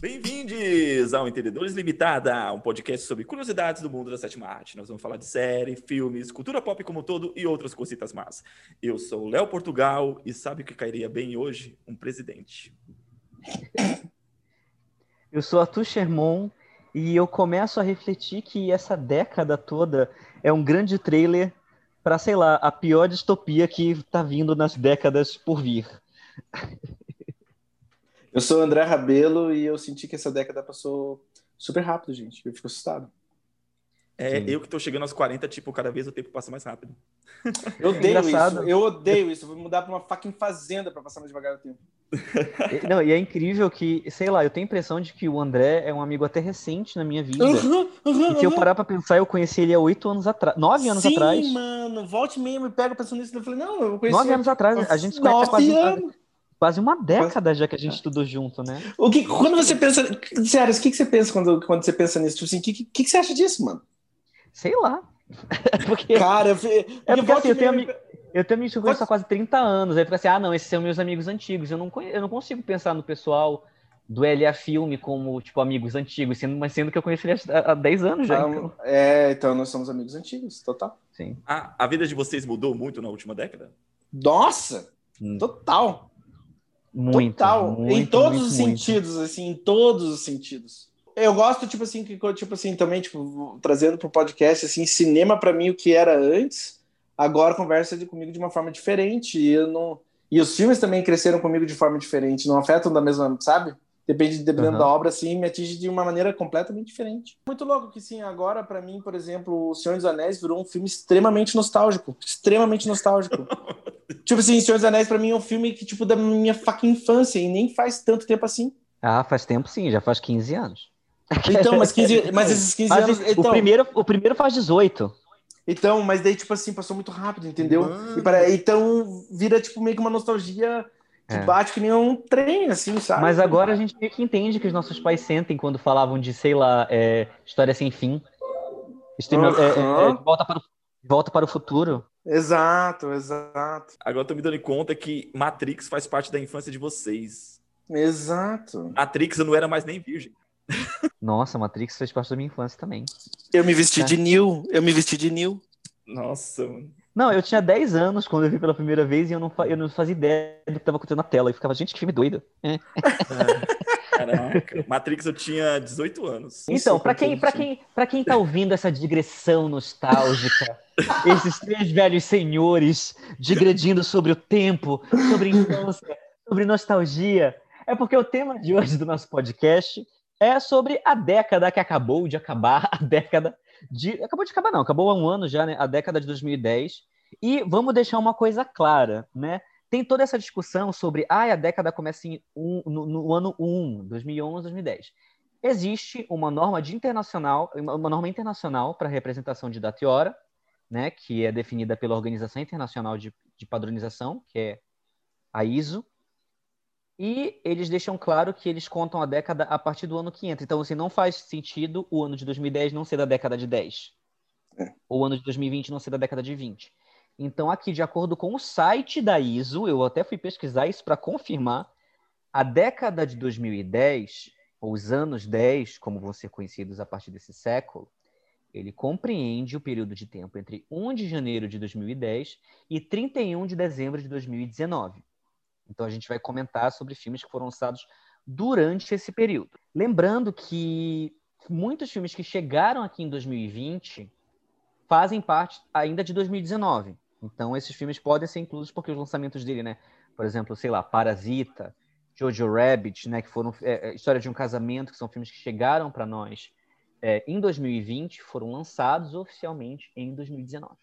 Bem-vindos ao Entendedores Limitada, um podcast sobre curiosidades do mundo da sétima arte. Nós vamos falar de série, filmes, cultura pop como um todo e outras cositas más. Eu sou Léo Portugal e sabe o que cairia bem hoje? Um presidente. Eu sou Arthur Sherman e eu começo a refletir que essa década toda é um grande trailer para, sei lá, a pior distopia que está vindo nas décadas por vir. Eu sou o André Rabelo e eu senti que essa década passou super rápido, gente. Eu fico assustado. É, Sim. eu que tô chegando aos 40, tipo, cada vez o tempo passa mais rápido. Eu odeio isso. Eu odeio isso. Eu vou mudar pra uma fucking fazenda pra passar mais devagar o tempo. Não, e é incrível que, sei lá, eu tenho a impressão de que o André é um amigo até recente na minha vida. Uhum, uhum, e se eu parar pra pensar, eu conheci ele há oito anos atrás. Nove anos Sim, atrás. Sim, mano. Volte mesmo e pega pensando nisso. Eu falei, não, eu conheci. Nove anos atrás. A gente se conhece quase. Anos quase uma década já que a gente estudou junto, né? O que, quando você pensa. Sério, o que, que você pensa quando, quando você pensa nisso? Tipo assim, o que, que, que você acha disso, mano? Sei lá. porque, Cara, eu, é porque assim, eu tenho, me... eu tenho amigos que eu conheço há quase 30 anos. Aí fica assim, ah, não, esses são meus amigos antigos. Eu não, conhe... eu não consigo pensar no pessoal do LA Filme como, tipo, amigos antigos, sendo, mas sendo que eu conheci ele há 10 anos já. Ah, então. É, então nós somos amigos antigos, total. Sim. A, a vida de vocês mudou muito na última década? Nossa! Hum. Total! Muito, Total, muito, em todos muito, os muito. sentidos, assim, em todos os sentidos. Eu gosto, tipo assim, que, tipo assim, também, tipo, trazendo pro podcast, assim, cinema para mim o que era antes, agora conversa de, comigo de uma forma diferente, e eu não... E os filmes também cresceram comigo de forma diferente, não afetam da mesma, sabe? Depende dependendo uhum. da obra, assim, me atinge de uma maneira completamente diferente. Muito louco que, sim, agora, para mim, por exemplo, O Senhor dos Anéis virou um filme extremamente nostálgico. Extremamente nostálgico. tipo assim, Senhor dos Anéis, para mim, é um filme que, tipo, da minha fucking infância, e nem faz tanto tempo assim. Ah, faz tempo sim, já faz 15 anos. Então, mas, 15, mas esses 15 mas, anos. Então... O, primeiro, o primeiro faz 18. Então, mas daí, tipo assim, passou muito rápido, entendeu? Para, então, vira, tipo, meio que uma nostalgia é. bate que nem um trem, assim, sabe? Mas agora a gente meio que entende que os nossos pais sentem quando falavam de, sei lá, é, história sem fim. Uhum. É, volta, para o, volta para o futuro. Exato, exato. Agora eu tô me dando conta que Matrix faz parte da infância de vocês. Exato. Matrix eu não era mais nem virgem. Nossa, Matrix fez parte da minha infância também. Eu me vesti é. de Neo, eu me vesti de Neo. Nossa, mano. Não, eu tinha 10 anos quando eu vi pela primeira vez e eu não, eu não fazia ideia do que estava acontecendo na tela. Eu ficava, gente, que filme doido. É. Caraca, Matrix eu tinha 18 anos. Então, para quem, pra quem, pra quem tá ouvindo essa digressão nostálgica, esses três velhos senhores digredindo sobre o tempo, sobre infância, sobre nostalgia, é porque o tema de hoje do nosso podcast é sobre a década que acabou de acabar, a década de. Acabou de acabar, não, acabou há um ano já, né? A década de 2010. E vamos deixar uma coisa clara, né? Tem toda essa discussão sobre ah, a década começa em um, no, no, ano 1, 2011, 2010. Existe uma norma de internacional, uma norma internacional para representação de data e hora, né, que é definida pela Organização Internacional de, de Padronização, que é a ISO, e eles deixam claro que eles contam a década a partir do ano que entra. Então, assim, não faz sentido o ano de 2010 não ser da década de 10. É. Ou o ano de 2020 não ser da década de 20. Então, aqui, de acordo com o site da ISO, eu até fui pesquisar isso para confirmar, a década de 2010, ou os anos 10, como vão ser conhecidos a partir desse século, ele compreende o período de tempo entre 1 de janeiro de 2010 e 31 de dezembro de 2019. Então a gente vai comentar sobre filmes que foram lançados durante esse período. Lembrando que muitos filmes que chegaram aqui em 2020 fazem parte ainda de 2019. Então esses filmes podem ser inclusos porque os lançamentos dele, né? Por exemplo, sei lá, Parasita, Jojo Rabbit, né? Que foram é, é História de um Casamento, que são filmes que chegaram para nós é, em 2020, foram lançados oficialmente em 2019.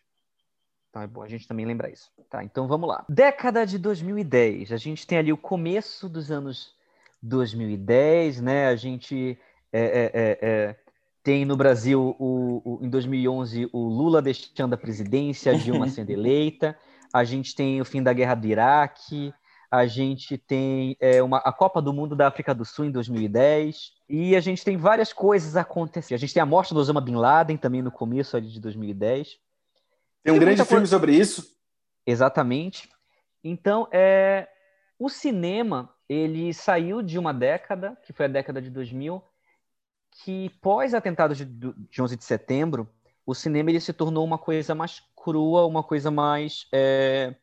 Então é bom a gente também lembrar isso. Tá, então vamos lá. Década de 2010. A gente tem ali o começo dos anos 2010, né? A gente é, é, é, é, tem no Brasil, o, o, em 2011, o Lula deixando a presidência, a Dilma sendo eleita. A gente tem o fim da guerra do Iraque. A gente tem é, uma, a Copa do Mundo da África do Sul em 2010. E a gente tem várias coisas acontecendo. A gente tem a morte do Osama Bin Laden também no começo ali de 2010. Tem um grande filme sobre isso. Exatamente. Então, é, o cinema ele saiu de uma década, que foi a década de 2000, que pós atentados de, de 11 de setembro, o cinema ele se tornou uma coisa mais crua, uma coisa mais é,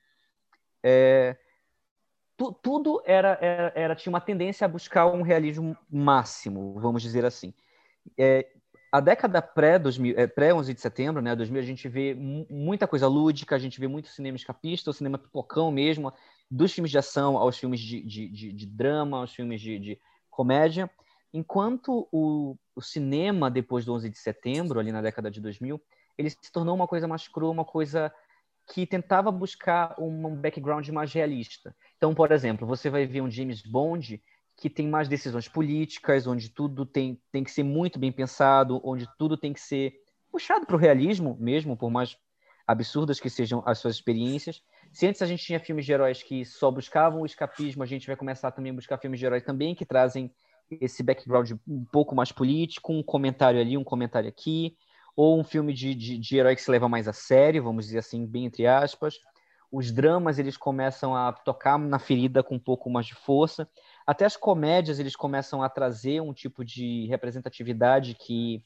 é, tu, tudo era, era, era, tinha uma tendência a buscar um realismo máximo, vamos dizer assim. É, a década pré-11 é, pré de setembro, né, 2000, a gente vê muita coisa lúdica, a gente vê muito cinema escapista, o cinema pipocão mesmo, dos filmes de ação aos filmes de, de, de, de drama, aos filmes de, de comédia, enquanto o, o, cinema, depois do 11 de setembro, ali na década de 2000, ele se tornou uma coisa mais crua, uma coisa que tentava buscar um background mais realista. Então, por exemplo, você vai ver um James Bond que tem mais decisões políticas, onde tudo tem, tem que ser muito bem pensado, onde tudo tem que ser puxado para o realismo mesmo, por mais absurdas que sejam as suas experiências. Se antes a gente tinha filmes de heróis que só buscavam o escapismo, a gente vai começar também a buscar filmes de heróis também que trazem esse background um pouco mais político, um comentário ali, um comentário aqui, ou um filme de, de, de herói que se leva mais a sério, vamos dizer assim, bem entre aspas. Os dramas eles começam a tocar na ferida com um pouco mais de força. Até as comédias eles começam a trazer um tipo de representatividade que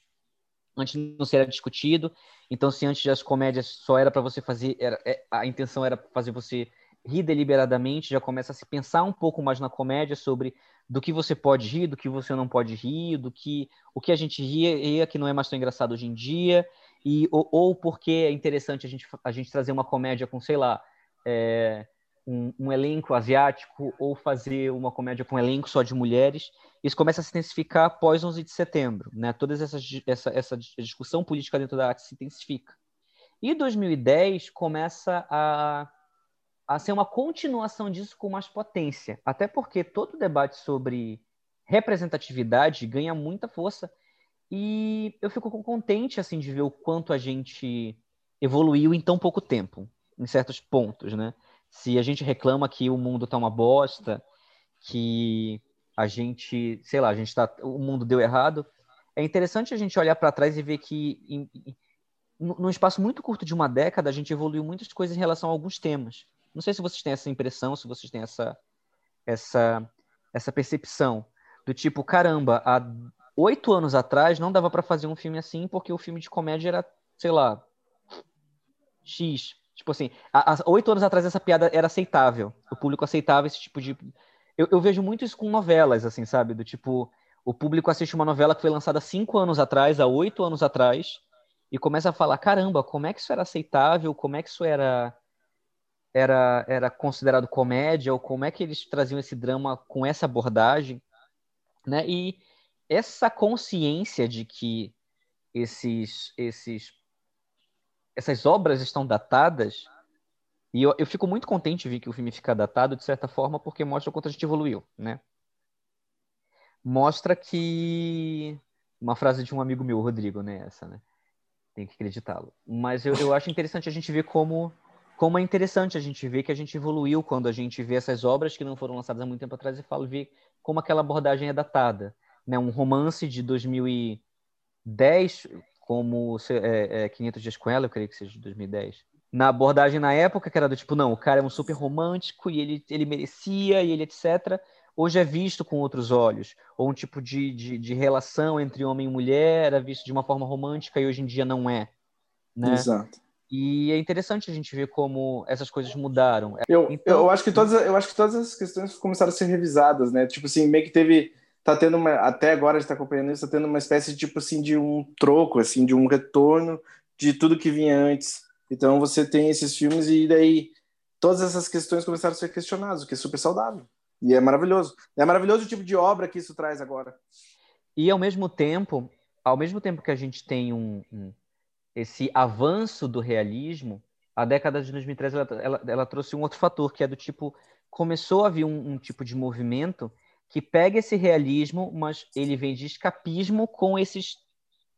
antes não se era discutido. Então, se antes as comédias só era para você fazer, era, é, a intenção era fazer você rir deliberadamente, já começa a se pensar um pouco mais na comédia sobre do que você pode rir, do que você não pode rir, do que o que a gente ria, ria que não é mais tão engraçado hoje em dia, e ou, ou porque é interessante a gente, a gente trazer uma comédia com, sei lá, é, um, um, elenco asiático ou fazer uma comédia com um elenco só de mulheres. Isso começa a se intensificar após 11 de setembro, né? Toda essa, essa, discussão política dentro da arte se intensifica. E 2010 começa a a ser uma continuação disso com mais potência. Até porque todo o debate sobre representatividade ganha muita força. E eu fico contente assim de ver o quanto a gente evoluiu em tão pouco tempo, em certos pontos, né? Se a gente reclama que o mundo tá uma bosta, que a gente, sei lá, a gente tá, o mundo deu errado, é interessante a gente olhar para trás e ver que em, num espaço muito curto de uma década a gente evoluiu muitas coisas em relação a alguns temas. Não sei se vocês têm essa impressão, se vocês têm essa, essa, essa percepção do tipo, caramba, há oito anos atrás não dava para fazer um filme assim porque o filme de comédia era, sei lá, X. Tipo assim, há oito anos atrás essa piada era aceitável. O público aceitava esse tipo de. Eu, eu, vejo muito isso com novelas, assim, sabe? Do tipo, o público assiste uma novela que foi lançada cinco anos atrás, há oito anos atrás, e começa a falar: caramba, como é que isso era aceitável? Como é que isso era era, era considerado comédia, ou como é que eles traziam esse drama com essa abordagem, né? E essa consciência de que esses, esses, essas obras estão datadas, e eu, eu fico muito contente de ver que o filme fica datado, de certa forma, porque mostra o quanto a gente evoluiu, né? Mostra que... Uma frase de um amigo meu, Rodrigo, né? Essa, né? Tem que acreditá-lo. Mas eu, eu acho interessante a gente ver como como é interessante a gente ver que a gente evoluiu quando a gente vê essas obras que não foram lançadas há muito tempo atrás e fala, ver como aquela abordagem é datada. Né? Um romance de 2010, como é, é, 500 Dias com Ela, eu creio que seja de 2010. Na abordagem na época, que era do tipo, não, o cara é um super romântico e ele, ele merecia e ele etc. Hoje é visto com outros olhos. Ou um tipo de, de, de relação entre homem e mulher era visto de uma forma romântica e hoje em dia não é. Né? Exato. E é interessante a gente ver como essas coisas mudaram. Eu, então... eu, acho que todas, eu acho que todas as questões começaram a ser revisadas, né? Tipo assim, meio que teve. Tá tendo uma. Até agora a gente tá acompanhando isso, tá tendo uma espécie de tipo assim, de um troco, assim, de um retorno de tudo que vinha antes. Então você tem esses filmes e daí todas essas questões começaram a ser questionadas, o que é super saudável. E é maravilhoso. É maravilhoso o tipo de obra que isso traz agora. E ao mesmo tempo, ao mesmo tempo que a gente tem um, um esse avanço do realismo, a década de 2013 ela, ela, ela trouxe um outro fator, que é do tipo, começou a vir um, um tipo de movimento que pega esse realismo, mas ele vem de escapismo com esses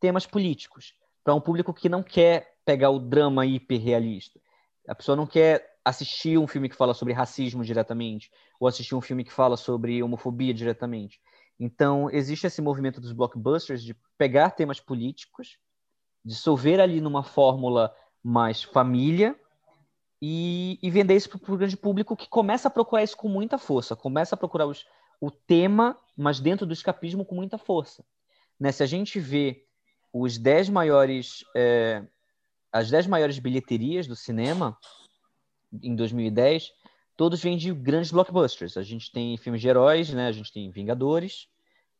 temas políticos, para um público que não quer pegar o drama hiperrealista. A pessoa não quer assistir um filme que fala sobre racismo diretamente, ou assistir um filme que fala sobre homofobia diretamente. Então, existe esse movimento dos blockbusters de pegar temas políticos dissolver ali numa fórmula mais família e, e vender isso para o grande público que começa a procurar isso com muita força, começa a procurar os, o tema, mas dentro do escapismo com muita força. Né? Se a gente vê os dez maiores, é, as 10 maiores bilheterias do cinema em 2010, todos vêm de grandes blockbusters. A gente tem filmes de heróis, né? a gente tem Vingadores,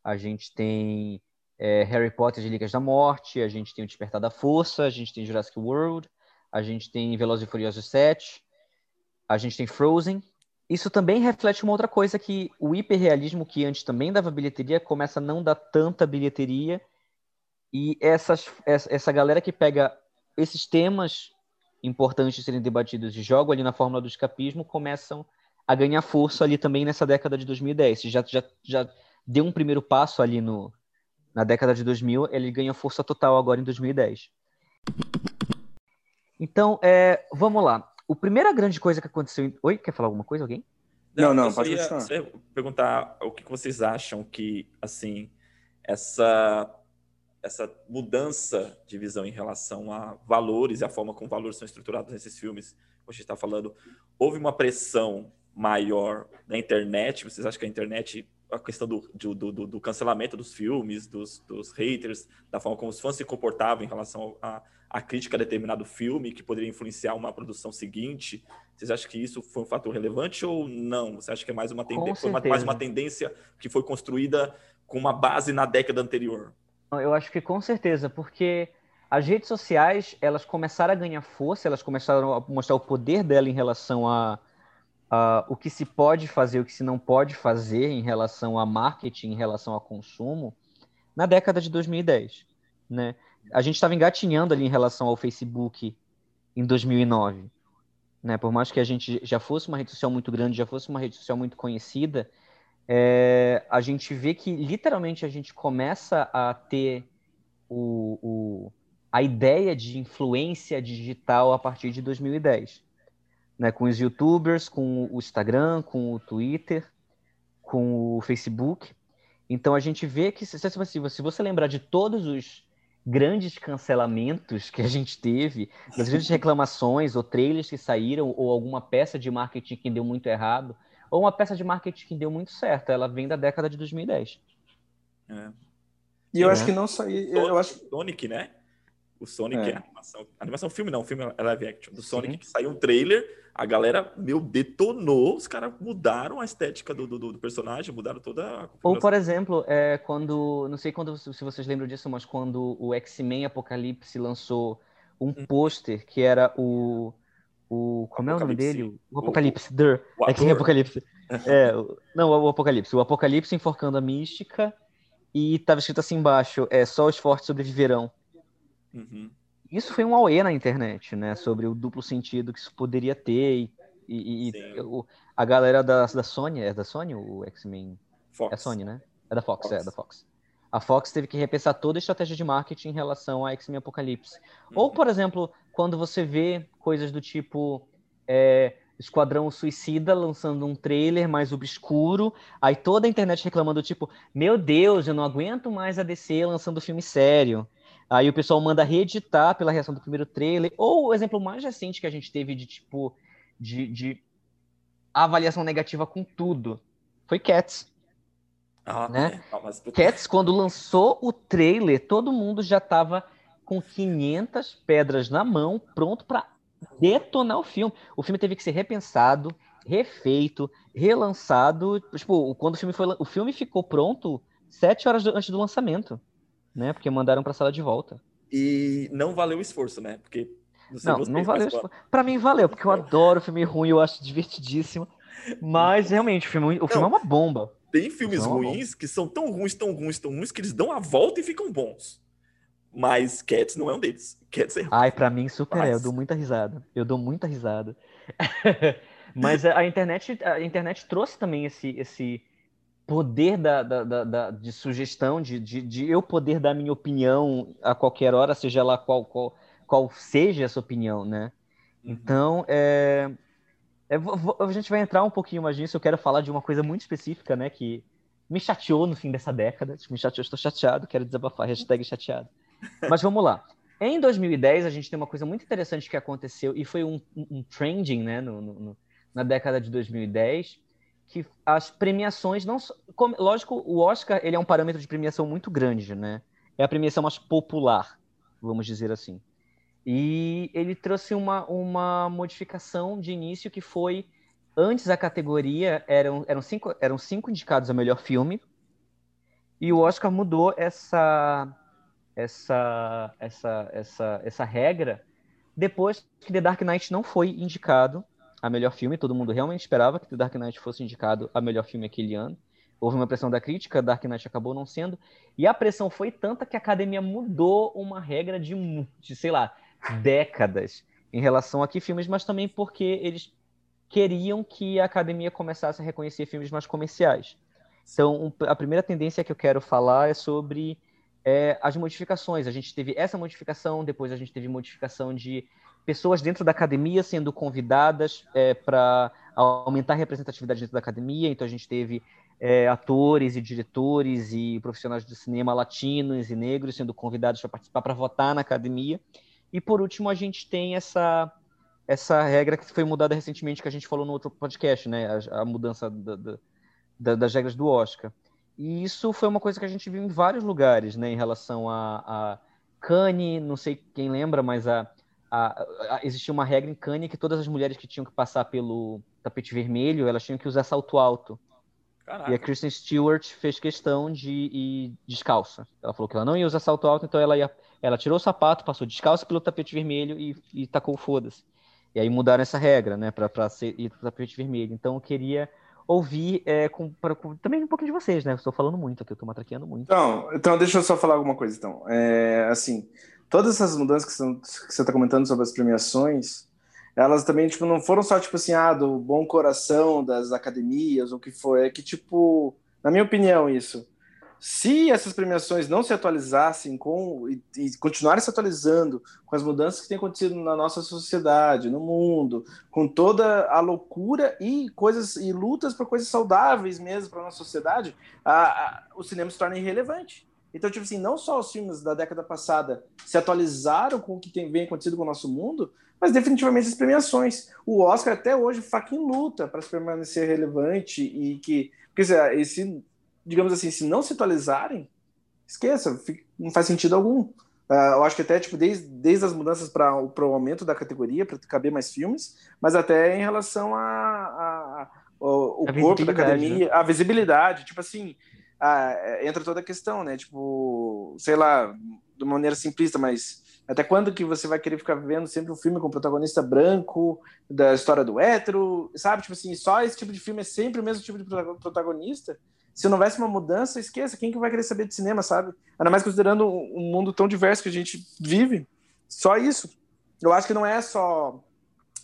a gente tem é, Harry Potter de Ligas da Morte, a gente tem o Despertar da Força, a gente tem Jurassic World, a gente tem Velozes e Furiosos 7, a gente tem Frozen. Isso também reflete uma outra coisa que o hiperrealismo, que antes também dava bilheteria, começa a não dar tanta bilheteria. E essas, essa galera que pega esses temas importantes serem debatidos e jogam ali na fórmula do escapismo começam a ganhar força ali também nessa década de 2010. Já, já, já deu um primeiro passo ali no, na década de 2000, ele ganha força total agora em 2010. Então, é, vamos lá. A primeira grande coisa que aconteceu. Oi, quer falar alguma coisa, alguém? Não, não, pode ia, perguntar o que vocês acham que, assim, essa, essa mudança de visão em relação a valores e a forma como valores são estruturados nesses filmes, como a gente está falando, houve uma pressão maior na internet? Vocês acham que a internet a questão do, do, do, do cancelamento dos filmes, dos, dos, haters, da forma como os fãs se comportavam em relação à, crítica a determinado filme, que poderia influenciar uma produção seguinte. Vocês acham que isso foi um fator relevante ou não? Você acha que é mais uma, tende... foi uma, mais uma tendência que foi construída com uma base na década anterior? Eu acho que com certeza, porque as redes sociais elas começaram a ganhar força, elas começaram a mostrar o poder dela em relação a uh, o que se pode fazer, o que se não pode fazer em relação a marketing, em relação a consumo, na década de 2010. Né? A gente estava engatinhando ali em relação ao Facebook em 2009. Né? Por mais que a gente já fosse uma rede social muito grande, já fosse uma rede social muito conhecida, é, a gente vê que literalmente a gente começa a ter o, o, a ideia de influência digital a partir de 2010 né, com os youtubers, com o Instagram, com o Twitter, com o Facebook. Então a gente vê que, se, se você lembrar de todos os grandes cancelamentos que a gente teve, das grandes reclamações ou trailers que saíram, ou alguma peça de marketing que deu muito errado, ou uma peça de marketing que deu muito certo, ela vem da década de 2010. É. E eu é. acho que não só. Eu, eu acho... Sonic, né? O Sonic é, é animação. Animação filme não, filme é live action. Do Sonic Sim. que saiu um trailer, a galera, meu, detonou, os caras mudaram a estética do, do, do, personagem, mudaram toda a Ou, por exemplo, é, quando. Não sei quando se vocês lembram disso, mas quando o X-Men Apocalipse lançou um hum. pôster que era o. O, como é o nome dele? O Apocalipse. O, o X-Men Apocalipse. é, não, o Apocalipse. O Apocalipse enforcando a mística e tava escrito assim embaixo: é, só os fortes sobreviverão. Uhum. Isso foi um auê na internet, né? Sobre o duplo sentido que isso poderia ter. E, e o, a galera da, da Sony, é da Sony o X-Men? É Sony, né? É da Fox, Fox, é da Fox. A Fox teve que repensar toda a estratégia de marketing em relação a X-Men Apocalipse. Uhum. Ou, por exemplo, quando você vê coisas do tipo é, Esquadrão Suicida lançando um trailer mais obscuro, aí toda a internet reclamando, tipo, meu Deus, eu não aguento mais a DC lançando filme sério. Aí o pessoal manda reeditar pela reação do primeiro trailer. Ou o exemplo mais recente que a gente teve de tipo de, de avaliação negativa com tudo foi Cats. Ah, né? É. Cats, quando lançou o trailer, todo mundo já estava com 500 pedras na mão, pronto para detonar o filme. O filme teve que ser repensado, refeito, relançado. Tipo, quando o filme foi, o filme ficou pronto sete horas antes do lançamento né? Porque mandaram para a sala de volta. E não valeu o esforço, né? Porque não, não, não valeu. Para mim valeu, porque eu adoro filme ruim, eu acho divertidíssimo. Mas realmente o filme, o filme é uma bomba. Tem filmes é ruins que são tão ruins, tão ruins, tão ruins que eles dão a volta e ficam bons. Mas Cats não é um deles. Cats é ruim. Ai, para mim super Mas... é, eu dou muita risada. Eu dou muita risada. Mas a internet, a internet trouxe também esse, esse poder da, da, da, da, de sugestão, de, de, de, eu poder dar minha opinião a qualquer hora, seja lá qual, qual, qual seja essa opinião, né? Uhum. Então, é, é, a gente vai entrar um pouquinho mais nisso. Eu quero falar de uma coisa muito específica, né? Que me chateou no fim dessa década. Me chateou, estou chateado, quero desabafar. Hashtag chateado. Mas vamos lá. Em 2010, a gente tem uma coisa muito interessante que aconteceu, e foi um, um trending né, no, no, na década de 2010, que as premiações não como, lógico o Oscar ele é um parâmetro de premiação muito grande né? É a premiação mais popular vamos dizer assim. E ele trouxe uma, uma modificação de início que foi antes a categoria eram eram cinco eram cinco indicados a melhor filme. E o Oscar mudou essa essa essa essa essa regra depois que The Dark Knight não foi indicado a melhor filme. Todo mundo realmente esperava que The Dark Knight fosse indicado a melhor filme aquele ano. Houve uma pressão da crítica, Dark Knight acabou não sendo. E a pressão foi tanta que a academia mudou uma regra de, de sei lá, décadas em relação a que filmes, mas também porque eles queriam que a academia começasse a reconhecer filmes mais comerciais. Então, a primeira tendência que eu quero falar é sobre é, as modificações. A gente teve essa modificação, depois a gente teve modificação de pessoas dentro da academia sendo convidadas é, para aumentar a representatividade dentro da academia. Então a gente teve é, atores e diretores e profissionais do cinema latinos e negros sendo convidados para participar para votar na academia. E por último a gente tem essa essa regra que foi mudada recentemente que a gente falou no outro podcast, né? A, a mudança da, da, das regras do Oscar. E isso foi uma coisa que a gente viu em vários lugares, né? Em relação a, a Cannes, não sei quem lembra, mas a a, a, existia uma regra em Cannes que todas as mulheres que tinham que passar pelo tapete vermelho, elas tinham que usar salto alto. Caraca. E a Kristen Stewart fez questão de ir descalça. Ela falou que ela não ia usar salto alto, então ela ia, ela tirou o sapato, passou descalça pelo tapete vermelho e, e tacou foda-se. E aí mudaram essa regra, né, para ir pro tapete vermelho. Então eu queria ouvir é, com, pra, com, também um pouquinho de vocês, né? Estou falando muito aqui, eu estou matraqueando muito. Então, então deixa eu só falar alguma coisa, então. É, assim, todas essas mudanças que, você está comentando sobre as premiações, elas também tipo não foram só tipo assim ah do bom coração das academias ou o que foi é que tipo na minha opinião isso. Se essas premiações não se atualizassem com e, e continuarem se atualizando com as mudanças que têm acontecido na nossa sociedade no mundo com toda a loucura e coisas e lutas por coisas saudáveis mesmo para nossa sociedade a, a, o cinema se torna irrelevante então, tipo assim, não só os filmes da década passada se atualizaram com o que tem, vem acontecendo com o nosso mundo, mas definitivamente as premiações. O Oscar até hoje fucking luta para permanecer relevante e que. Porque esse, digamos assim, se não se atualizarem, esqueça, não faz sentido algum. Uh, eu acho que até tipo, desde, desde as mudanças para o aumento da categoria, para caber mais filmes, mas até em relação a, a, a o, o corpo da academia, né? a visibilidade. Tipo assim, ah, é, entra toda a questão, né? Tipo, sei lá, de uma maneira simplista, mas até quando que você vai querer ficar vendo sempre um filme com protagonista branco, da história do hétero, sabe? Tipo assim, só esse tipo de filme é sempre o mesmo tipo de protagonista. Se não houvesse uma mudança, esqueça, quem que vai querer saber de cinema, sabe? Ainda mais considerando um mundo tão diverso que a gente vive. Só isso. Eu acho que não é só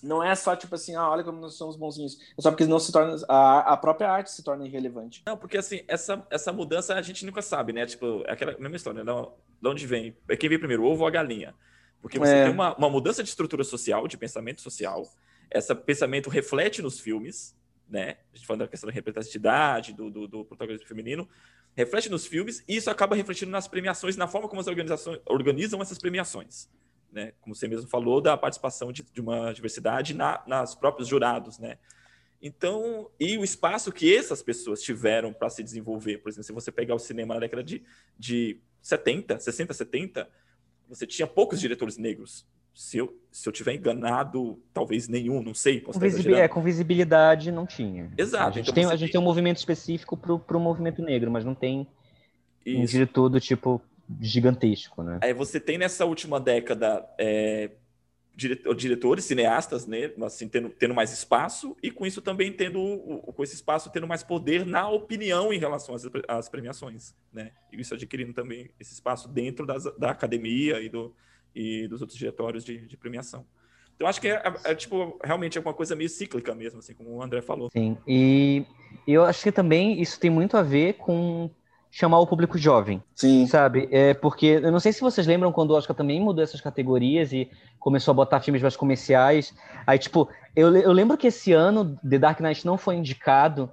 não é só tipo assim, ah, olha como nós somos bonzinhos. É só porque não se torna a, a própria arte se torna irrelevante. Não, porque assim, essa, essa mudança a gente nunca sabe, né? Tipo, é aquela mesma história, não, de onde vem? É quem vem primeiro, o ovo ou a galinha? Porque você é. tem uma, uma mudança de estrutura social, de pensamento social. Esse pensamento reflete nos filmes, né? A gente falando da questão da representatividade, do, do, do protagonismo feminino, reflete nos filmes e isso acaba refletindo nas premiações, na forma como as organizações organizam essas premiações né, como você mesmo falou, da participação de, de uma diversidade na, nas próprios jurados, né? Então, e o espaço que essas pessoas tiveram para se desenvolver, por exemplo, se você pegar o cinema na década de, de 70, 60, 70, você tinha poucos diretores negros. Se eu, se eu tiver enganado, talvez nenhum, não sei. Com, visibil é, com visibilidade não tinha. Exato. A gente, então tem, a gente tem um movimento específico para o movimento negro, mas não tem Isso. um diretor do tipo gigantesco, né? Aí você tem nessa última década é, diretores, cineastas, né, assim, tendo, tendo mais espaço e com isso também tendo, com esse espaço tendo mais poder na opinião em relação às, às premiações, né? E isso adquirindo também esse espaço dentro das, da academia e, do, e dos outros diretórios de, de premiação. Então, acho que é, é, é, tipo, realmente é uma coisa meio cíclica mesmo, assim, como o André falou. Sim, e eu acho que também isso tem muito a ver com chamar o público jovem. Sim. Sabe? É porque eu não sei se vocês lembram quando o Oscar também mudou essas categorias e começou a botar filmes mais comerciais. Aí, tipo, eu, eu lembro que esse ano The Dark Knight não foi indicado.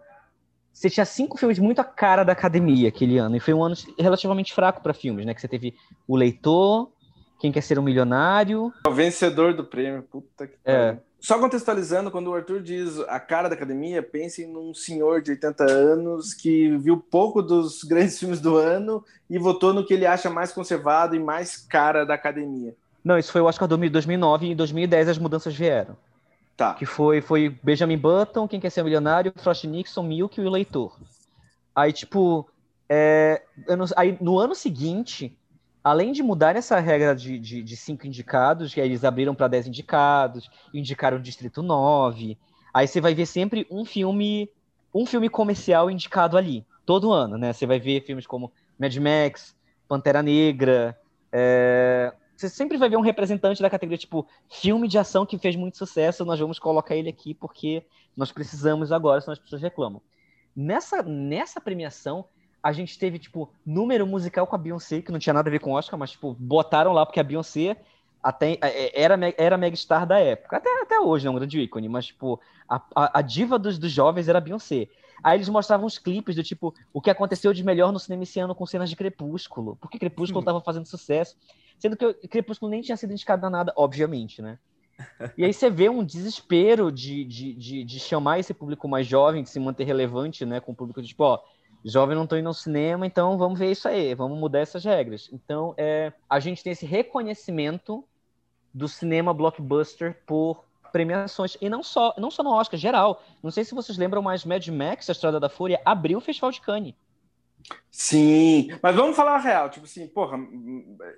Você tinha cinco filmes muito a cara da academia aquele ano. E foi um ano relativamente fraco para filmes, né? Que você teve O Leitor, Quem Quer Ser um Milionário. O vencedor do prêmio, puta que É. Só contextualizando, quando o Arthur diz a cara da academia, pensem num senhor de 80 anos que viu pouco dos grandes filmes do ano e votou no que ele acha mais conservado e mais cara da academia. Não, isso foi o Oscar 2009 e em 2010 as mudanças vieram. Tá. Que foi, foi Benjamin Button, Quem Quer Ser Milionário, Frost Nixon, Milk e o Eleitor. Aí, tipo, é, não- aí, no ano seguinte, além de mudar essa regra de, de, de cinco indicados, que eles abriram para 10 indicados, indicaram o Distrito 9, aí você vai ver sempre um filme, um filme comercial indicado ali, todo ano, né? Você vai ver filmes como Mad Max, Pantera Negra, é, você sempre vai ver um representante da categoria, tipo, filme de ação que fez muito sucesso, nós vamos colocar ele aqui porque nós precisamos agora, senão as pessoas reclamam. Nessa, nessa premiação, a gente teve, tipo, número musical com a Beyoncé, que não tinha nada a ver com Oscar, mas, tipo, botaram lá porque a Beyoncé até, é, era, me- era a megastar da época. Até, até hoje, é um grande ícone, mas, tipo, a, a, a diva dos, dos jovens era a Beyoncé. Aí eles mostravam os clipes do tipo, o que aconteceu de melhor no cinema esse ano com cenas de Crepúsculo. Porque Crepúsculo tava fazendo sucesso. Sendo que o Crepúsculo nem tinha sido indicado a nada, obviamente, né? E aí você vê um desespero de, de, de, de chamar esse público mais jovem, de se manter relevante, né? Com o público de tipo, ó, jovem não tô indo ao cinema, então vamos ver isso aí, vamos mudar essas regras. Então, é, a gente tem esse reconhecimento do cinema blockbuster por premiações. E não só, não só no Oscar, geral. Não sei se vocês lembram, mas Mad Max, A Estrada da Fúria, abriu o Festival de Cannes. Sim, mas vamos falar a real, tipo assim, porra,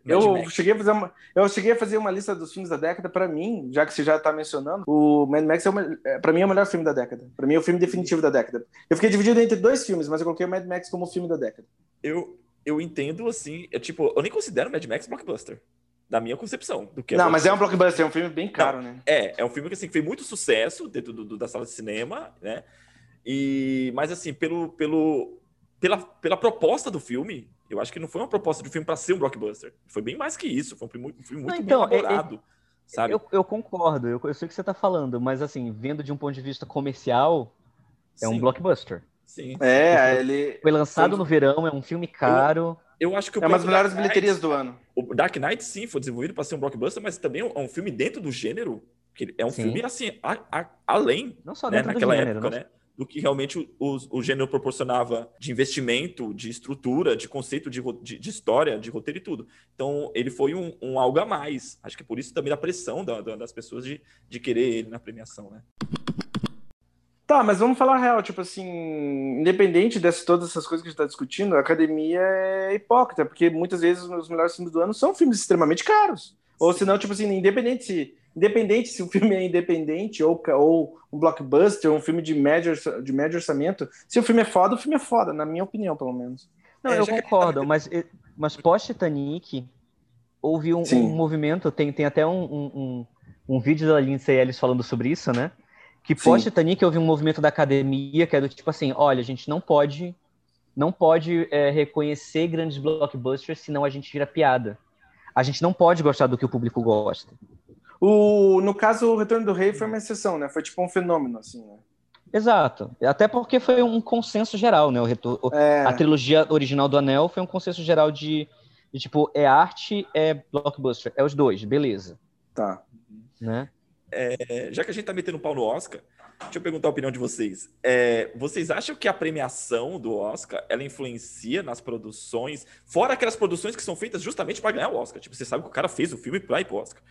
eu cheguei a fazer uma, eu cheguei a fazer uma lista dos filmes da década para mim, já que você já tá mencionando, o Mad Max é, é para mim é o melhor filme da década. Para mim é o filme definitivo da década. Eu fiquei dividido entre dois filmes, mas eu coloquei o Mad Max como o filme da década. Eu, eu entendo assim, é tipo, eu nem considero Mad Max blockbuster. Da minha concepção. Do que Não, mas é um blockbuster, é um filme bem caro, né? É, é um filme que assim, fez muito sucesso dentro do- do- da sala de cinema, né? E, mas assim, pelo, pelo, pela, pela proposta do filme, eu acho que não foi uma proposta de filme para ser um blockbuster. Foi bem mais que isso. Foi um filme muito, um filme muito Não, então, bem é- elaborado. sabe? Eu, eu concordo, eu, eu sei o que você tá falando, mas assim, vendo de um ponto de vista comercial, é um Sim, blockbuster. Sim. É, ele Foi lançado Foi- no verão, é um filme caro. Eu acho que o é uma das melhores Knight- bilheterias do ano. O Dark Knight, sim, foi desenvolvido para ser um blockbuster, mas também é um filme dentro do gênero. Que é um Sim. filme, assim, a- a- além, Não só né, dentro naquela do gênero, época, não- né? Do que realmente o, o, o gênero proporcionava de investimento, de estrutura, de conceito de, de, de história, de roteiro e tudo. Então, ele foi um, um algo a mais. Acho que por isso também a pressão da- da- das pessoas de, de querer ele na premiação, né? Tá, mas vamos falar a real, tipo assim, independente dessas todas essas coisas que a gente tá discutindo, a academia é hipócrita, porque muitas vezes os melhores filmes do ano são filmes extremamente caros. Ou senão, tipo assim, independente se, independente se o filme é independente ou, ou um blockbuster, ou um filme de médio, de médio orçamento, se o filme é foda, o filme é foda, na minha opinião, pelo menos. Não, É, eu que gente concordo, tá- mas, mas pós-Titanic houve um, um movimento, tem, tem até um, um, um, vídeo da Lindsay Ellis falando sobre isso, né? Que pós-Titanic houve um movimento da academia que é do tipo assim, olha, a gente não pode não pode é, reconhecer grandes blockbusters, senão a gente vira piada. A gente não pode gostar do que o público gosta. O, no caso, o Retorno do Rei foi uma exceção, né? Foi tipo um fenômeno, assim, né? Exato. Até porque foi um consenso geral, né? O retor... É, A trilogia original do Anel foi um consenso geral de, de, tipo, é arte, é blockbuster. É os dois, beleza. tá. Né? É, já que a gente tá metendo pau no Oscar, deixa eu perguntar a opinião de vocês. É, vocês acham que a premiação do Oscar ela influencia nas produções, fora aquelas produções que são feitas justamente para ganhar o Oscar? Tipo, você sabe que o cara fez o filme para ir pro Oscar.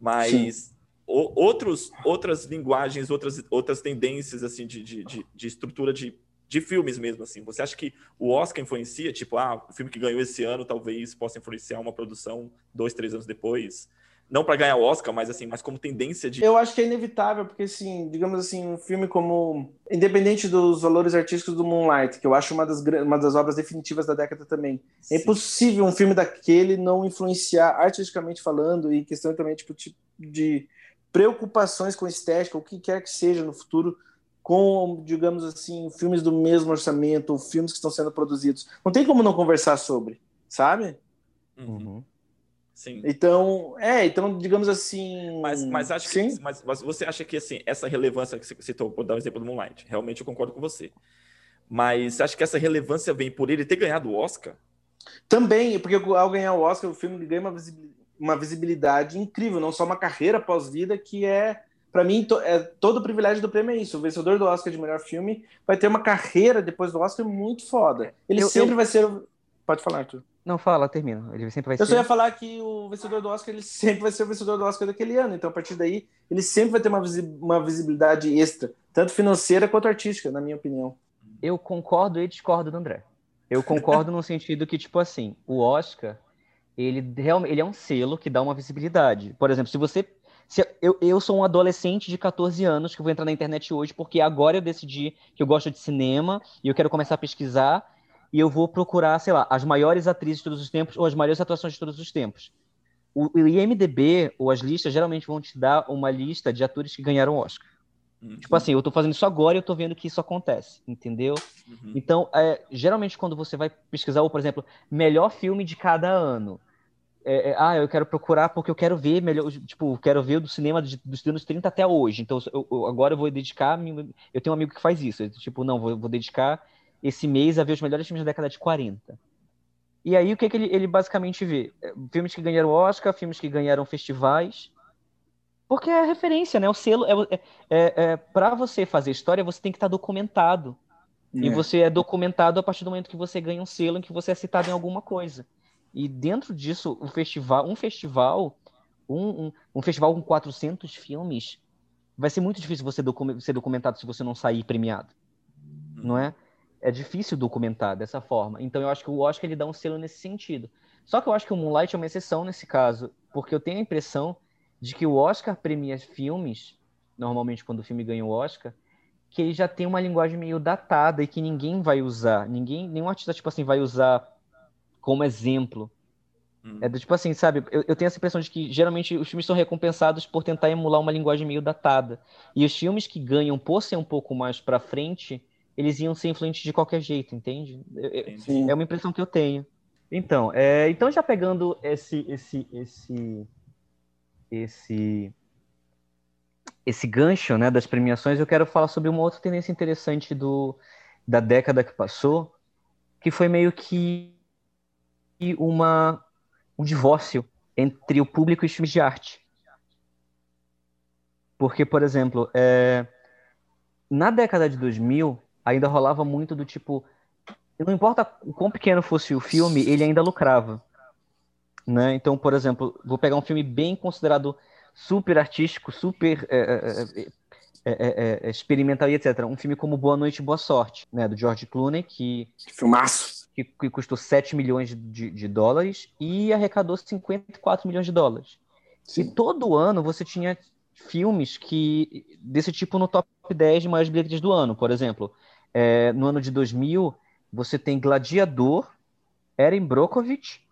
Mas o- outros, outras linguagens, outras, outras tendências assim de, de, de, de estrutura de, de filmes mesmo assim. Você acha que o Oscar influencia? Tipo, ah, o filme que ganhou esse ano talvez possa influenciar uma produção dois, três anos depois? Não para ganhar o Oscar, mas assim, mas como tendência de Eu acho que é inevitável, porque, assim, digamos assim, um filme como. Independente dos valores artísticos do Moonlight, que eu acho uma das, uma das obras definitivas da década também. É Sim. impossível um filme daquele não influenciar, artisticamente falando, e questão também tipo, tipo, de preocupações com estética, o que quer que seja no futuro, com, digamos assim, filmes do mesmo orçamento, ou filmes que estão sendo produzidos. Não tem como não conversar sobre, sabe? Uhum. Sim. Então, é, então, digamos assim. Mas, mas acho sim. que mas, mas você acha que assim, essa relevância que você citou, vou dar um exemplo do Moonlight, realmente eu concordo com você. Mas você acha que essa relevância vem por ele ter ganhado o Oscar? Também, porque ao ganhar o Oscar, o filme ganha uma, visibil- uma visibilidade incrível, não só uma carreira pós-vida que é para mim, é, todo o privilégio do prêmio é isso. O vencedor do Oscar de melhor filme vai ter uma carreira depois do Oscar muito foda. Ele eu, sempre eu... vai ser. Pode falar, Arthur. Não, fala, termina. Ele sempre vai eu ser. só ia falar que o vencedor do Oscar ele sempre vai ser o vencedor do Oscar daquele ano. Então, a partir daí, ele sempre vai ter uma, visi uma visibilidade extra, tanto financeira quanto artística, na minha opinião. Eu concordo e discordo do André. Eu concordo no sentido que, tipo assim, o Oscar, ele, realmente, ele é um selo que dá uma visibilidade. Por exemplo, se você se eu, eu sou um adolescente de 14 anos que vou entrar na internet hoje porque agora eu decidi que eu gosto de cinema e eu quero começar a pesquisar e eu vou procurar, sei lá, as maiores atrizes de todos os tempos ou as maiores atuações de todos os tempos. O, o IMDB ou as listas geralmente vão te dar uma lista de atores que ganharam Oscar. Uhum. Tipo assim, eu tô fazendo isso agora e eu tô vendo que isso acontece, entendeu? Uhum. Então, é, geralmente quando você vai pesquisar, ou, por exemplo, melhor filme de cada ano, é, é, ah, eu quero procurar porque eu quero ver melhor, tipo, quero ver do cinema de, dos anos 30 até hoje. Então, eu, eu, agora eu vou dedicar. Eu tenho um amigo que faz isso. Tipo, não, vou, vou, dedicar esse mês a ver os melhores filmes da década de 40. E aí, o que, que ele, ele basicamente vê? É, filmes que ganharam Oscar, filmes que ganharam festivais. Porque é a referência, né? O selo. É, é, é para você fazer história, você tem que estar documentado. E você é documentado a partir do momento que você ganha um selo em que você é citado em alguma coisa. E dentro disso, o festival, um festival, um, um, um festival com 400 filmes, vai ser muito difícil você docu ser documentado se você não sair premiado, não é? É difícil documentar dessa forma. Então eu acho que o Oscar ele dá um selo nesse sentido. Só que eu acho que o Moonlight é uma exceção nesse caso, porque eu tenho a impressão de que o Oscar premia filmes, normalmente quando o filme ganha o Oscar, que ele já tem uma linguagem meio datada e que ninguém vai usar, ninguém, nenhum artista tipo assim vai usar como exemplo. Hum. É do tipo assim, sabe? Eu, eu, tenho essa impressão de que geralmente os filmes são recompensados por tentar emular uma linguagem meio datada. E os filmes que ganham por ser um pouco mais pra frente, eles iam ser influentes de qualquer jeito, entende? É uma impressão que eu tenho. Então, é, então já pegando esse, esse, esse, esse, esse gancho, né, das premiações, eu quero falar sobre uma outra tendência interessante do, da década que passou, que foi meio que uma, um divórcio entre o público e os filmes de arte. Porque, por exemplo, é, na década de 2000, ainda rolava muito do tipo. Não importa o quão pequeno fosse o filme, ele ainda lucrava. Né? Então, por exemplo, vou pegar um filme bem considerado super artístico, super é, é, é, experimental e etc. Um filme como Boa Noite e Boa Sorte, né? do George Clooney, que. Filmaço! que, que custou 7 milhões de, de, dólares e arrecadou 54 milhões de dólares. Sim. E todo ano você tinha filmes que desse tipo no top 10 de maiores bilheterias do ano. Por exemplo, é, no ano de 2000, você tem Gladiador, Erin Brockovich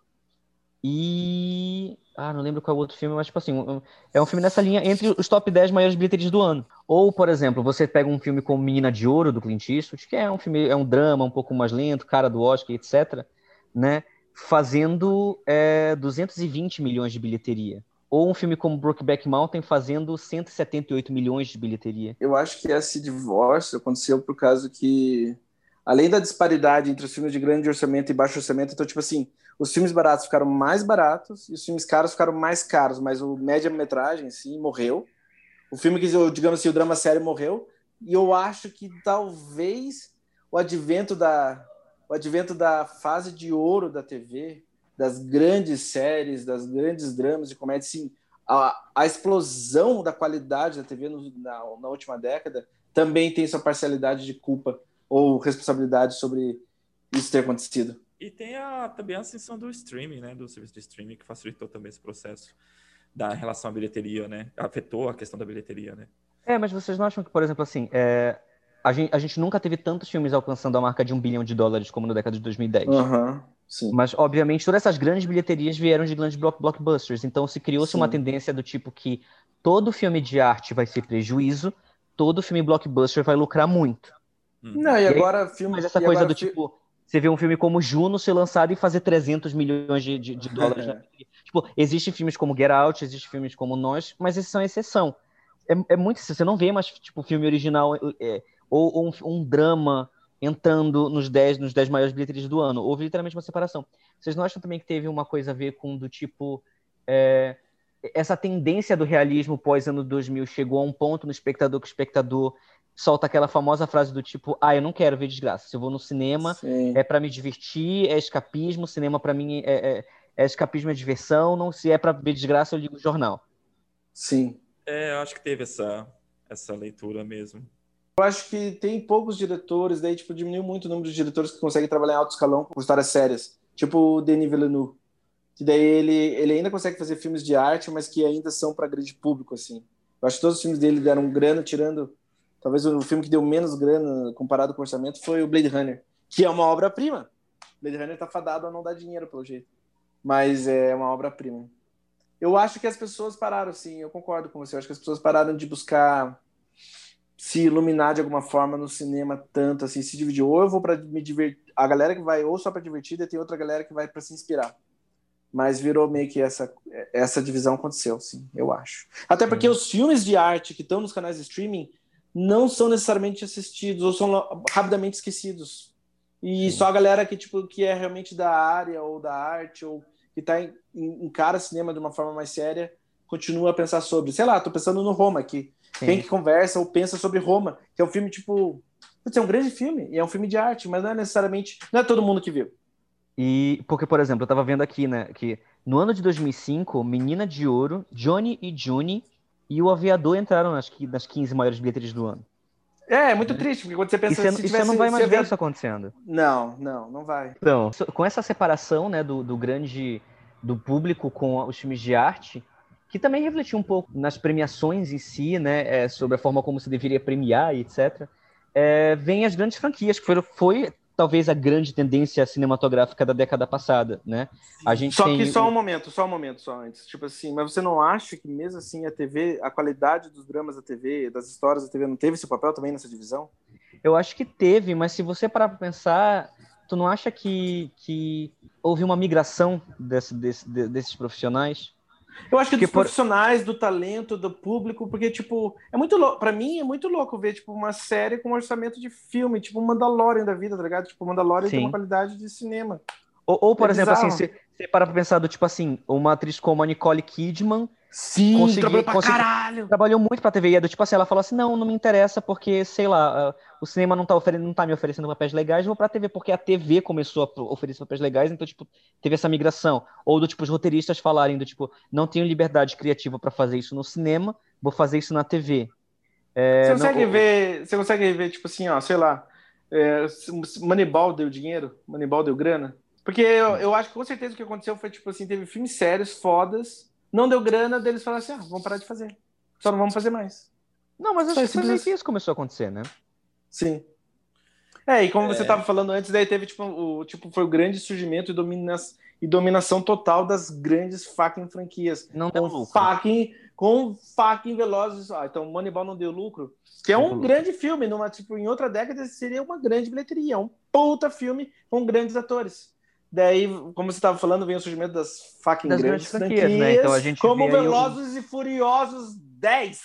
e ah, não lembro qual é o outro filme, mas, tipo assim, é um filme nessa linha entre os top 10 maiores bilheterias do ano. Ou, por exemplo, você pega um filme como Menina de Ouro, do Clint Eastwood, que é um filme, é um drama um pouco mais lento, cara do Oscar, etc., né? Fazendo é, 220 milhões de bilheteria. Ou um filme como Brokeback Mountain fazendo 178 milhões de bilheteria. Eu acho que esse divórcio aconteceu por causa que, além da disparidade entre os filmes de grande orçamento e baixo orçamento, então, tipo assim, os filmes baratos ficaram mais baratos e os filmes caros ficaram mais caros, mas o média-metragem, sim, morreu. O filme que, digamos assim, o drama sério morreu. E eu acho que talvez o advento da, o advento da fase de ouro da TV, das grandes séries, das grandes dramas de comédia, sim, a, a explosão da qualidade da TV no, na, na última década também tem sua parcialidade de culpa ou responsabilidade sobre isso ter acontecido. E tem a, também a ascensão do streaming, né? Do serviço de streaming, que facilitou também esse processo da relação à bilheteria, né? Afetou a questão da bilheteria, né? É, mas vocês não acham que, por exemplo, assim, é, a, gente, a gente nunca teve tantos filmes alcançando a marca de um bilhão de dólares como na década de 2010. Uhum, sim. Mas, obviamente, todas essas grandes bilheterias vieram de grandes block blockbusters. Então, se criou-se uma tendência do tipo que todo filme de arte vai ser prejuízo, todo filme blockbuster vai lucrar muito. Não, e, e agora aí, filme. Mas essa coisa do tipo você vê um filme como Juno ser lançado e fazer 300 milhões de, de, de dólares. É. Tipo, existem filmes como Get Out, existem filmes como Nós, mas esses são exceção. É, é muito você não vê mais tipo filme original é, ou, ou um, um, drama entrando nos 10 nos 10 maiores bilheterias do ano. Houve literalmente uma separação. Vocês não acham também que teve uma coisa a ver com do tipo é, essa tendência do realismo pós ano 2000 chegou a um ponto no espectador que o espectador solta aquela famosa frase do tipo, ah, eu não quero ver desgraça. Se eu vou no cinema, Sim. é para me divertir, é escapismo, cinema para mim é, é, é escapismo, é diversão, não se é para ver desgraça, eu ligo o jornal. Sim. É, eu acho que teve essa, essa leitura mesmo. Eu acho que tem poucos diretores, daí tipo, diminuiu muito o número de diretores que conseguem trabalhar em alto escalão com histórias sérias. Tipo o Denis Villeneuve. Que daí ele, ele ainda consegue fazer filmes de arte, mas que ainda são para grande público, assim. Eu acho que todos os filmes dele deram grana, tirando... Talvez o filme que deu menos grana comparado com o orçamento foi o Blade Runner, que é uma obra-prima. Blade Runner tá fadado a não dar dinheiro, pelo jeito. Mas é uma obra-prima. Eu acho que as pessoas pararam, sim, eu concordo com você. Eu acho que as pessoas pararam de buscar se iluminar de alguma forma no cinema tanto assim, se dividir. Ou eu vou para me divertir, a galera que vai ou só para divertir, e tem outra galera que vai para se inspirar. Mas virou meio que essa essa divisão aconteceu, sim, eu acho. Até porque os filmes de arte que estão nos canais de streaming não são necessariamente assistidos ou são rapidamente esquecidos. E só a galera que tipo que é realmente da área ou da arte ou que tá em, encara cinema de uma forma mais séria, continua a pensar sobre. Sei lá, tô pensando no Roma aqui. Sim. Quem que conversa ou pensa sobre Roma, que é um filme tipo. Putz, é um grande filme, e é um filme de arte, mas não é necessariamente. Não é todo mundo que viu. E porque, por exemplo, eu tava vendo aqui, né, que no ano de 2005, Menina de Ouro, Johnny e June e o Aviador entraram nas, nas 15 maiores bilheterias do ano. É, é muito triste, porque quando você E pensa você, se e você tivesse. não vai mais ver isso acontecendo. Não, não, não vai. Então, com essa separação, né, do, do grande do público com os filmes de arte, que também refletiu um pouco nas premiações em si, né, é, sobre a forma como se deveria premiar e etc. É, vem as grandes franquias, que foram, foi talvez a grande tendência cinematográfica da década passada, né? A gente Só tem que só um momento, só um momento, só antes. Tipo assim, mas você não acha que mesmo assim a TV, a qualidade dos dramas da TV, das histórias da TV, não teve esse papel também nessa divisão? Eu acho que teve, mas se você parar pra pensar, tu não acha que, que houve uma migração desse, desse- de- desses profissionais? Eu acho que Porque dos por- profissionais, do talento, do público, porque, tipo, é muito louco. Pra mim, é muito louco ver, tipo, uma série com um orçamento de filme, tipo, Mandalorian da vida, tá ligado? Tipo, Mandalorian tem Sim. uma qualidade de cinema. Ou, ou, por É exemplo, assim, bizarro. Você para pra pensar do tipo assim, uma atriz como a Nicole Kidman Sim, Consegui- trabalhou pra consegui- caralho. trabalhou muito pra TV e é do tipo assim, ela falou assim, não, não me interessa porque, sei lá, ah, o cinema não tá, não tá me oferecendo papéis legais, vou pra TV, porque a TV começou a oferecer papéis legais, então, tipo, teve essa migração. Ou do tipo, os roteiristas falarem do tipo, não tenho liberdade criativa pra fazer isso no cinema, vou fazer isso na TV. É, Você não- consegue o- ver, você consegue ver, tipo assim, ó, sei lá, é, Moneyball deu dinheiro? Moneyball deu grana? Porque eu, eu acho que com certeza o que aconteceu foi, tipo assim, teve filmes sérios, fodas, não deu grana, deles falaram assim, ah, vamos parar de fazer. Só não vamos fazer mais. Não, mas acho Só que foi meio assim. que isso começou a acontecer, né? Sim. É, e como É. você estava falando antes, daí teve, tipo, o, tipo, foi o grande surgimento e, domina e dominação total das grandes fucking franquias. Não deu com lucro. fucking, com fucking velozes. Ah, então Moneyball não deu lucro. Que é Não um deu lucro. grande filme, numa, tipo, em outra década seria uma grande bilheteria, um puta filme com grandes atores. Daí, como você estava falando, vem o surgimento das fucking Das grandes grandes franquias, franquias, né? Então a gente como Velozes e Furiosos 10.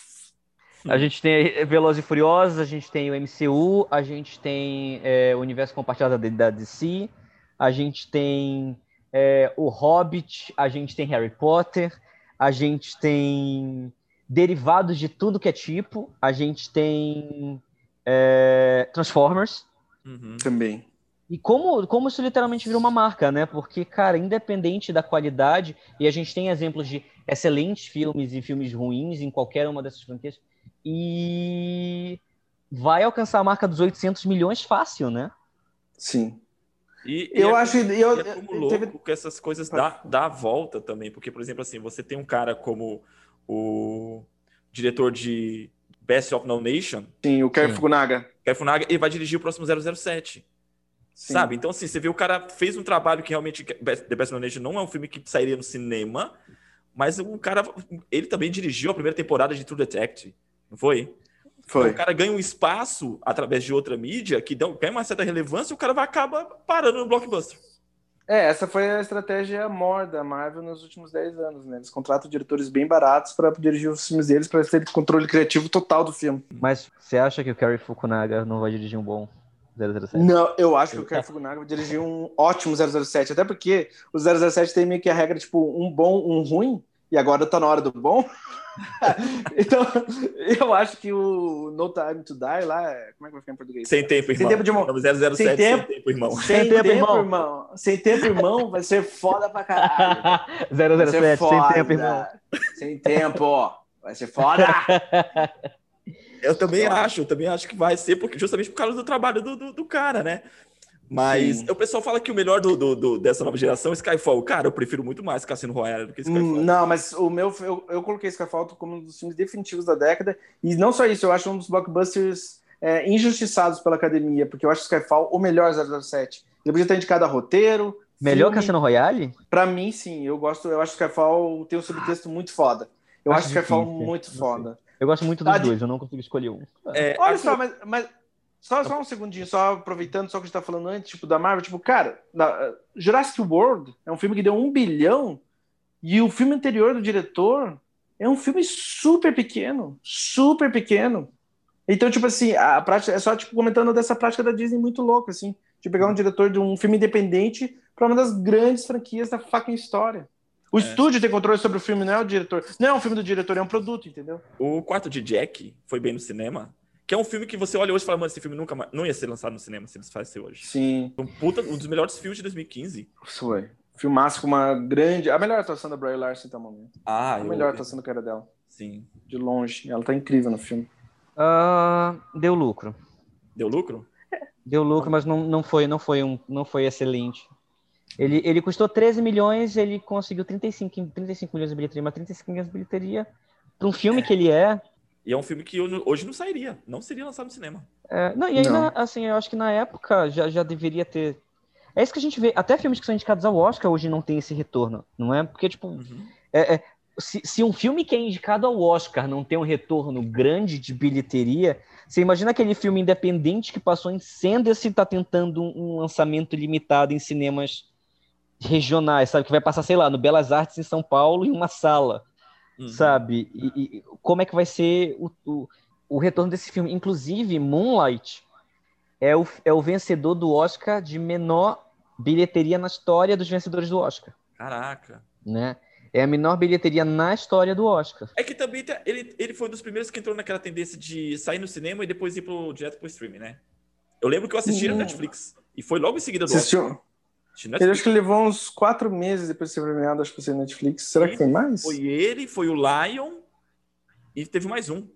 A gente tem Velozes e Furiosos, a gente tem o MCU, a gente tem é, o universo compartilhado da, da DC, a gente tem é, o Hobbit, a gente tem Harry Potter, a gente tem derivados de tudo que é tipo, a gente tem é, Transformers. Uhum. Também. E como, como isso literalmente virou uma marca, né? Porque, cara, independente da qualidade, e a gente tem exemplos de excelentes filmes e filmes ruins em qualquer uma dessas franquias, e vai alcançar a marca dos 800 milhões fácil, né? Sim. E, e Eu é acho. como- Eu, e é como louco teve- que essas coisas dá, dá a volta também, porque, por exemplo, assim, você tem um cara como o diretor de Best of No Nation, Sim, o Kerry Sim. Fukunaga. Kai Funaga, ele vai dirigir o próximo 007. Sim. Sabe? Então, assim, você vê o cara fez um trabalho que realmente The Best No Nation não é um filme que sairia no cinema, mas o cara, ele também dirigiu a primeira temporada de True Detective, não foi? Foi. Então, o cara ganha um espaço através de outra mídia que dá, ganha uma certa relevância e o cara vai acaba parando no blockbuster. É, essa foi a estratégia maior da Marvel nos últimos 10 anos, né? Eles contratam diretores bem baratos para dirigir os filmes deles, para ter controle criativo total do filme. Mas você acha que o Kerry Fukunaga não vai dirigir um bom 007? Não, eu acho que o Kerry Fukunaga vai dirigir um ótimo 007, até porque o 007 tem meio que a regra, tipo, um bom, um ruim, e agora tá na hora do bom. então, eu acho que o No Time to Die lá, como é que vai ficar em português? Sem tempo, irmão. Sem tempo de mo- 007, Sem sem tempo. tempo, irmão. Sem, Sem tempo, tempo, irmão. irmão. Sem tempo, irmão, vai ser foda pra caralho. Vai ser 007, sem tempo, irmão. Sem tempo, ó. Vai ser foda. Eu também acho, eu também acho que vai ser, porque justamente por causa do trabalho do, do, do cara, né? Mas Sim. o pessoal fala que o melhor do, do- do- dessa nova geração é Skyfall. Cara, eu prefiro muito mais Cassino Royale do que Skyfall. Hum, Não, mas o meu, eu, eu coloquei Skyfall como um dos filmes definitivos da década. E não só isso, eu acho um dos blockbusters é, injustiçados pela academia, porque eu acho Skyfall o melhor 007. Ele podia estar indicado a roteiro. Melhor filme. Cassino Royale? Pra mim, sim. Eu gosto, eu acho que Skyfall tem um subtexto muito foda. Eu Acho acho, Skyfall difícil, muito foda. Eu gosto muito dos Ah, de- dois, eu não consigo escolher um. É, Olha a- só, mas, mas só, só um segundinho, só aproveitando só o que a gente tá falando antes, tipo, da Marvel, tipo, cara, na- Jurassic World é um filme que deu um bilhão e o filme anterior do diretor é um filme super pequeno, super pequeno. Então, tipo assim, a prática é só tipo comentando dessa prática da Disney muito louca, assim, de pegar um diretor de um filme independente para uma das grandes franquias da fucking história. O É. estúdio tem controle sobre o filme, não é o diretor. Não é um filme do diretor, é um produto, entendeu? O Quarto de Jack foi bem no cinema, que é um filme que você olha hoje e fala, mano, esse filme nunca mais, não ia ser lançado no cinema se eles fizessem hoje. Sim. Um, puta, um dos melhores filmes de 2015. Foi. Filmaço com uma grande. A melhor atuação da Brie Larson até o momento. Ah, A eu- melhor atuação da cara dela. Sim. De longe. Ela tá incrível no filme. Ah, deu lucro. Deu lucro? Deu lucro, mas não, não, foi, não, foi um, não foi excelente. Ele, ele custou 13 milhões, ele conseguiu 35, 35 milhões de bilheteria, mas 35 milhões de bilheteria para um filme que ele é. E é um filme que hoje não sairia, não seria lançado no cinema. é, não, e ainda, Não. assim, eu acho que na época já, já deveria ter. É isso que a gente vê. Até filmes que são indicados ao Oscar hoje não tem esse retorno, não é? Porque, tipo, Uhum. é- é- se, se um filme que é indicado ao Oscar não tem um retorno grande de bilheteria, você imagina aquele filme independente que passou em Sanders e está tentando um, um lançamento limitado em cinemas regionais, sabe? Que vai passar, sei lá, no Belas Artes em São Paulo em uma sala, Uhum. sabe? E, e como é que vai ser o, o, o retorno desse filme? Inclusive, Moonlight é o, é o vencedor do Oscar de menor bilheteria na história dos vencedores do Oscar, Caraca. né? É a menor bilheteria na história do Oscar. É que também ele, ele foi um dos primeiros que entrou naquela tendência de sair no cinema e depois ir pro, direto pro streaming, né? Eu lembro que eu assisti na Uhum. Netflix. E foi logo em seguida do Você Oscar. Ele acho que levou uns quatro meses depois de ser premiado, acho que foi Netflix. Será que foi mais? Foi ele, foi o Lion e teve mais um.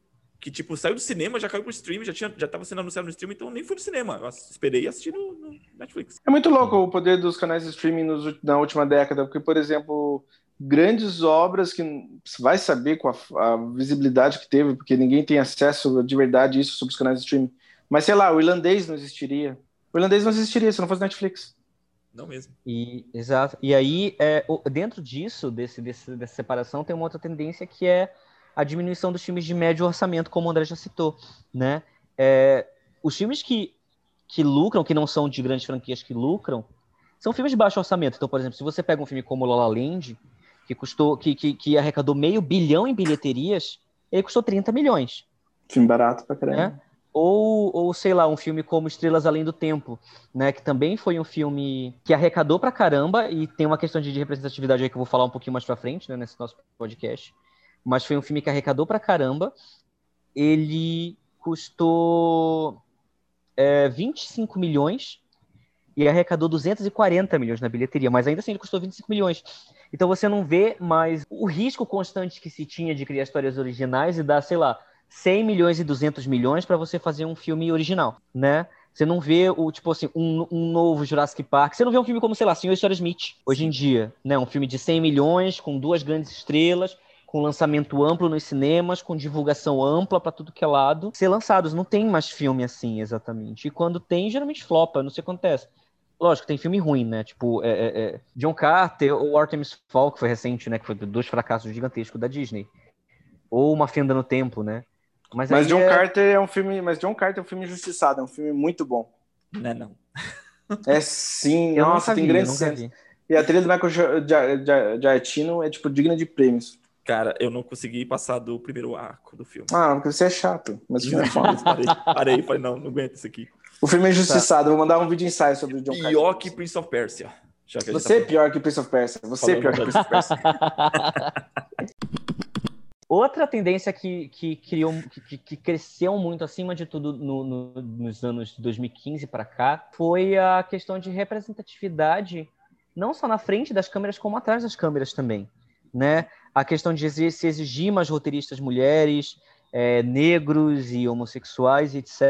Que, tipo, saiu do cinema, já caiu pro streaming, já, tinha, já tava sendo anunciado no streaming, então nem fui no cinema. Eu esperei e assisti no, no Netflix. É muito louco o poder dos canais de streaming nos na última década, porque, por exemplo, grandes obras que você vai saber com a, a visibilidade que teve, porque ninguém tem acesso de verdade a isso sobre os canais de streaming. Mas sei lá, o irlandês não existiria. O irlandês não existiria se não fosse Netflix. Não mesmo. E, exato. E aí, é, dentro disso, desse, desse- dessa separação, tem uma outra tendência que é a diminuição dos filmes de médio orçamento, como o André já citou, né? É, os filmes que, que lucram, que não são de grandes franquias que lucram, são filmes de baixo orçamento. Então, por exemplo, se você pega um filme como La La Land, que custou, que, que, que arrecadou meio bilhão em bilheterias, ele custou 30 milhões. Filme barato pra caramba. É. Ou, ou, sei lá, um filme como Estrelas Além do Tempo, né? Que também foi um filme que arrecadou pra caramba e tem uma questão de de representatividade aí que eu vou falar um pouquinho mais pra frente, né, nesse nosso podcast. Mas foi um filme que arrecadou pra caramba. Ele custou é, 25 milhões e arrecadou 240 milhões na bilheteria, mas ainda assim ele custou 25 milhões. Então você não vê mais o risco constante que se tinha de criar histórias originais e dar, sei lá, 100 milhões e 200 milhões para você fazer um filme original, né? Você não vê o tipo assim um, um novo Jurassic Park. Você não vê um filme como sei lá, Senhor Senhora Smith hoje em dia, né? Um filme de 100 milhões com duas grandes estrelas, com lançamento amplo nos cinemas, com divulgação ampla para tudo que é lado. Ser lançados não tem mais filme assim exatamente. E quando tem, geralmente flopa. Não sei o que acontece. Lógico, tem filme ruim, né? Tipo, é, é, é, John Carter ou Artemis Fowl, que foi recente, né? Que foi dois fracassos gigantescos da Disney. Ou Uma Fenda no Tempo, né? Mas aí John é- Carter é um filme. Mas John Carter é um filme injustiçado, é um filme muito bom. Né, não. É sim, Eu nossa, tem vi, grandes cenas. E a trilha do Michael Gia- Gia- Gia- Giacchino é tipo digna de prêmios. Cara, eu não consegui passar do primeiro arco do filme. Ah, porque você é chato, mas o filme é foda. parei, parei falei, não, não aguento isso aqui. O filme é injustiçado, vou mandar um vídeo ensaio sobre o John Carter. Pior que Prince of Persia. Você é tá pior que Prince of Persia. Você é pior que Prince of Persia. Outra tendência que, que, criou, que, que cresceu muito, acima de tudo, no, no, nos anos 2015 para cá, foi a questão de representatividade, não só na frente das câmeras, como atrás das câmeras também. Né? A questão de se exigir mais roteiristas mulheres, é, negros e homossexuais, etc.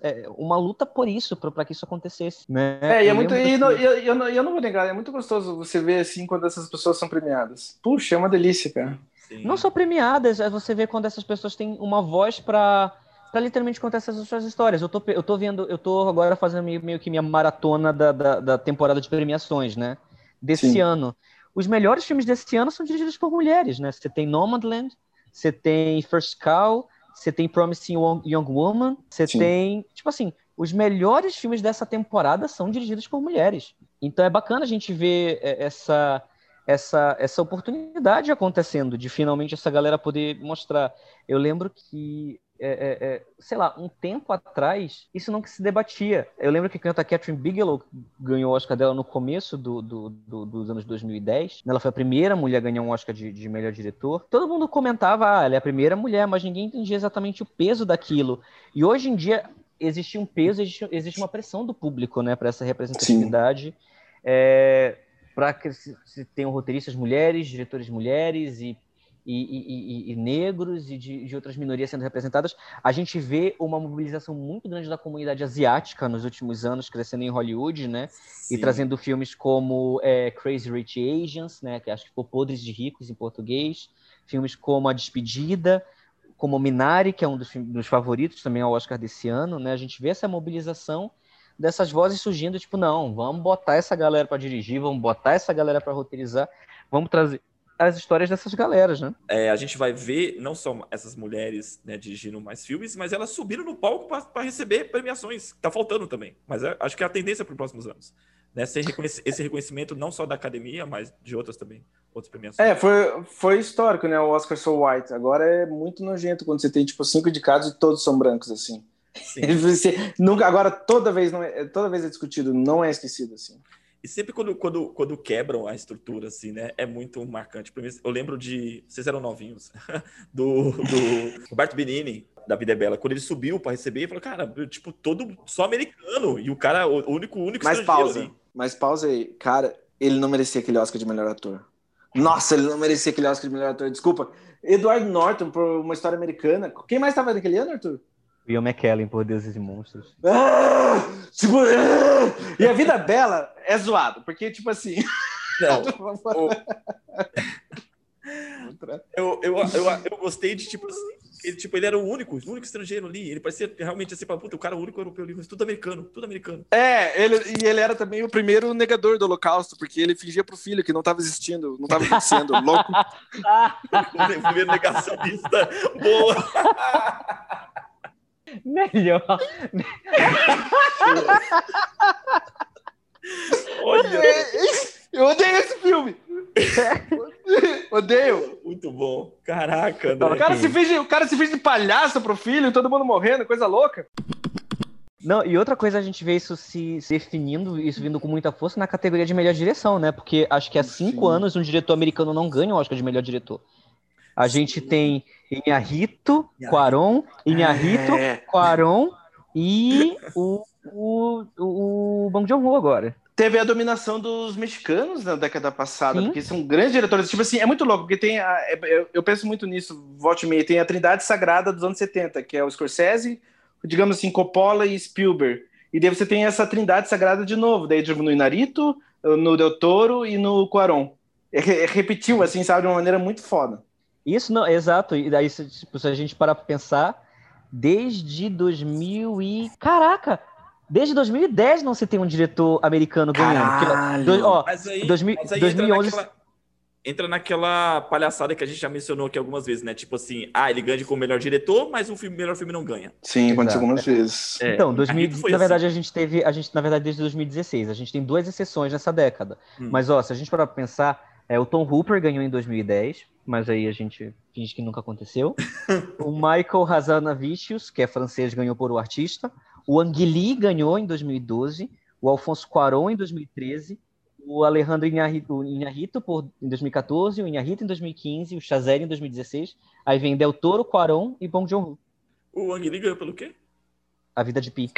É uma luta por isso, para que isso acontecesse. Né? É, e é muito. E não, eu, eu, não, eu não vou negar, é muito gostoso você ver assim quando essas pessoas são premiadas. Puxa, é uma delícia, cara. Sim. Não só premiadas, é você vê quando essas pessoas têm uma voz para para literalmente contar essas suas histórias. Eu tô, eu tô vendo, eu tô agora fazendo meio, meio que minha maratona da, da, da, temporada de premiações, né? Desse Sim. ano. Os melhores filmes desse ano são dirigidos por mulheres, né? Você tem Nomadland, você tem First Cow, você tem Promising Young Woman, você tem, tipo assim, os melhores filmes dessa temporada são dirigidos por mulheres. Então é bacana a gente ver é, essa essa, essa oportunidade acontecendo, de finalmente essa galera poder mostrar. Eu lembro que, é, é, é, sei lá, um tempo atrás, isso não se debatia. Eu lembro que quando a Catherine Bigelow ganhou o Oscar dela no começo do, do, do, dos anos 2010, ela foi a primeira mulher a ganhar um Oscar de, de melhor diretor, todo mundo comentava, ah, ela é a primeira mulher, mas ninguém entendia exatamente o peso daquilo. E hoje em dia, existe um peso, existe, existe uma pressão do público, né, para essa representatividade. É, para que se tenham roteiristas mulheres, diretores mulheres e, e, e, e negros e de, de, outras minorias sendo representadas. A gente vê uma mobilização muito grande da comunidade asiática nos últimos anos, crescendo em Hollywood, né? Sim. E trazendo filmes como é, Crazy Rich Asians, né? Que acho que ficou Podres de Ricos em português. Filmes como A Despedida, como Minari, que é um dos, dos favoritos também ao Oscar desse ano, né? A gente vê essa mobilização dessas vozes surgindo, tipo, não, vamos botar essa galera para dirigir, vamos botar essa galera para roteirizar, vamos trazer as histórias dessas galeras, né? É, a gente vai ver não só essas mulheres né, dirigindo mais filmes, mas elas subiram no palco para receber premiações. Tá faltando também, mas é, acho que é a tendência para os próximos anos. Né, esse reconhecimento não só da academia, mas de outras também, outras premiações. É, foi, foi histórico, né? O Oscar So White. Agora é muito nojento quando você tem, tipo, cinco indicados e todos são brancos, assim. Nunca, agora toda vez, não é, toda vez é discutido, não é esquecido assim. E sempre quando, quando, quando quebram a estrutura, assim, né? É muito marcante. Eu lembro de. Vocês eram novinhos, do, do Roberto Benini, da Vida é Bela. Quando ele subiu para receber, ele falou, cara, tipo, todo só americano. E o cara, o único, o único Mas pausa, ali. mas pausa aí. Cara, ele não merecia aquele Oscar de melhor ator. Nossa, ele não merecia aquele Oscar de melhor ator. Desculpa. Edward Norton, por uma história americana. Quem mais estava naquele ano, Arthur? Ian McKellen por Deuses e Monstros. Ah, segura, ah, e a vida bela é zoado, porque, tipo assim. Não. eu, eu, eu, eu gostei de, tipo assim, ele, tipo, ele era o único, o único estrangeiro ali. Ele parecia realmente assim, puta, o cara é o único europeu ali, mas tudo americano, tudo americano. É, ele, e ele era também o primeiro negador do Holocausto, porque ele fingia pro filho que não estava existindo, não estava acontecendo, louco. o primeiro negacionista. Boa! Melhor. Olha. Eu odeio esse filme. Odeio. Muito bom. Caraca, O cara, se fez de, o cara se fez de palhaço pro filho, todo mundo morrendo, coisa louca. Não, e outra coisa a gente vê isso se, se definindo, isso vindo com muita força na categoria de melhor direção, né? Porque acho que há cinco Sim. anos um diretor americano não ganha o Oscar de melhor diretor. A gente tem Inharito, Quaron, Inharito, é. Quaron e o, o, o Bong Joon-ho agora. Teve a dominação dos mexicanos na década passada, Sim. porque são grandes diretores. Tipo assim, é muito louco, porque tem. A, é, eu penso muito nisso, volte meia. Tem a trindade sagrada dos anos 70, que é o Scorsese, digamos assim, Coppola e Spielberg. E daí você tem essa trindade sagrada de novo, daí no Inarito, no Del Toro e no Quaron. É, é, repetiu, assim, sabe, de uma maneira muito foda. Isso não, exato. E daí, tipo, se a gente parar para pensar, desde 2000 e. Caraca! Desde 2010 não se tem um diretor americano ganhando. Do, ó, mas aí, 2000, mas aí 2011. Entra naquela, entra naquela, palhaçada que a gente já mencionou aqui algumas vezes, né? Tipo assim, ah, ele ganha como melhor diretor, mas o filme, melhor filme não ganha. Sim, aconteceu algumas vezes. É. Então, 2000, na assim. verdade, a gente teve. A gente, na verdade, desde 2016, a gente tem duas exceções nessa década. Hum. Mas, ó, se a gente parar pra pensar, é, o Tom Hooper ganhou em 2010 mas aí a gente finge que nunca aconteceu. o Michael Hazanavicius, que é francês, ganhou por O Artista. O Ang Lee ganhou em 2012. O Alfonso Cuarón em 2013. o Alejandro Inharrito, o Inharrito por, em 2014, o Inharrito em 2015, o Chazelle em 2016. Aí vem Del Toro, Quaron e Bong Joon-ho. O Ang Lee ganhou pelo quê? A Vida de Pi.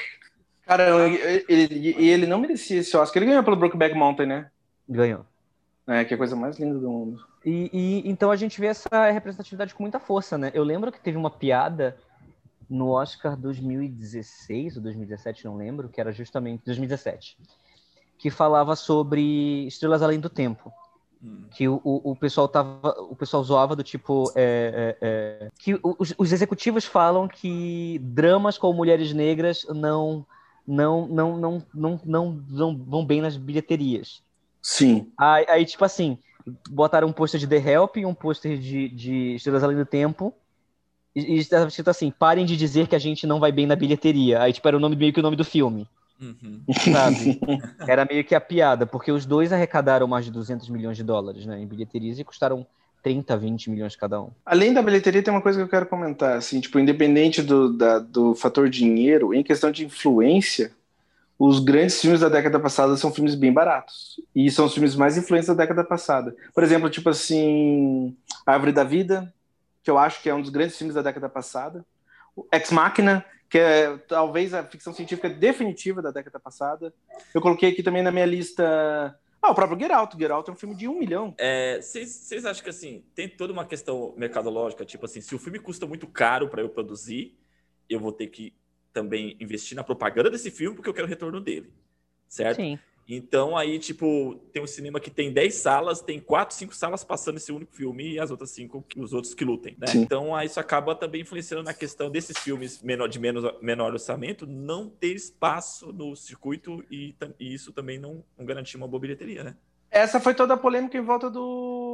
Cara, ele, ele, ele não merecia esse Oscar. Ele ganhou pelo Brokeback Mountain, né? Ganhou. É, que é a coisa mais linda do mundo. E, e, então a gente vê essa representatividade com muita força, né? Eu lembro que teve uma piada no Oscar 2016 ou 2017, não lembro, que era justamente 2017, que falava sobre Estrelas Além do Tempo. Hum. Que o, o, o pessoal tava. O pessoal zoava do tipo. é, é, é, que os, os executivos falam que dramas com mulheres negras não não não não não, não, não vão bem nas bilheterias. Sim. Aí, aí, tipo assim, botaram um pôster de The Help e um pôster de, de Estrelas Além do Tempo. E, estava escrito assim: parem de dizer que a gente não vai bem na bilheteria. Aí, tipo, era o nome meio que o nome do filme, Uhum. sabe? era meio que a piada, porque os dois arrecadaram mais de 200 milhões de dólares, né, em bilheterias e custaram 30, 20 milhões cada um. Além da bilheteria, tem uma coisa que eu quero comentar, assim, tipo, independente do, da- do fator dinheiro, em questão de influência, os grandes filmes da década passada são filmes bem baratos. E são os filmes mais influentes da década passada. Por exemplo, tipo assim, Árvore da Vida, que eu acho que é um dos grandes filmes da década passada. Ex Machina, que é talvez a ficção científica definitiva da década passada. Eu coloquei aqui também na minha lista... Ah, o próprio Get Out. É um filme de um milhão. É, Vocês vocês acham que assim, tem toda uma questão mercadológica, tipo assim, se o filme custa muito caro para eu produzir, eu vou ter que também investir na propaganda desse filme porque eu quero o retorno dele. Certo? Sim. Então aí, tipo, tem um cinema que tem 10 salas, tem 4, 5 salas passando esse único filme e as outras 5, os outros que lutem, né? Sim. Então aí isso acaba também influenciando na questão desses filmes menor, de menos, menor orçamento não ter espaço no circuito e, e isso também não, não garantir uma boa bilheteria, né? Essa foi toda a polêmica em volta do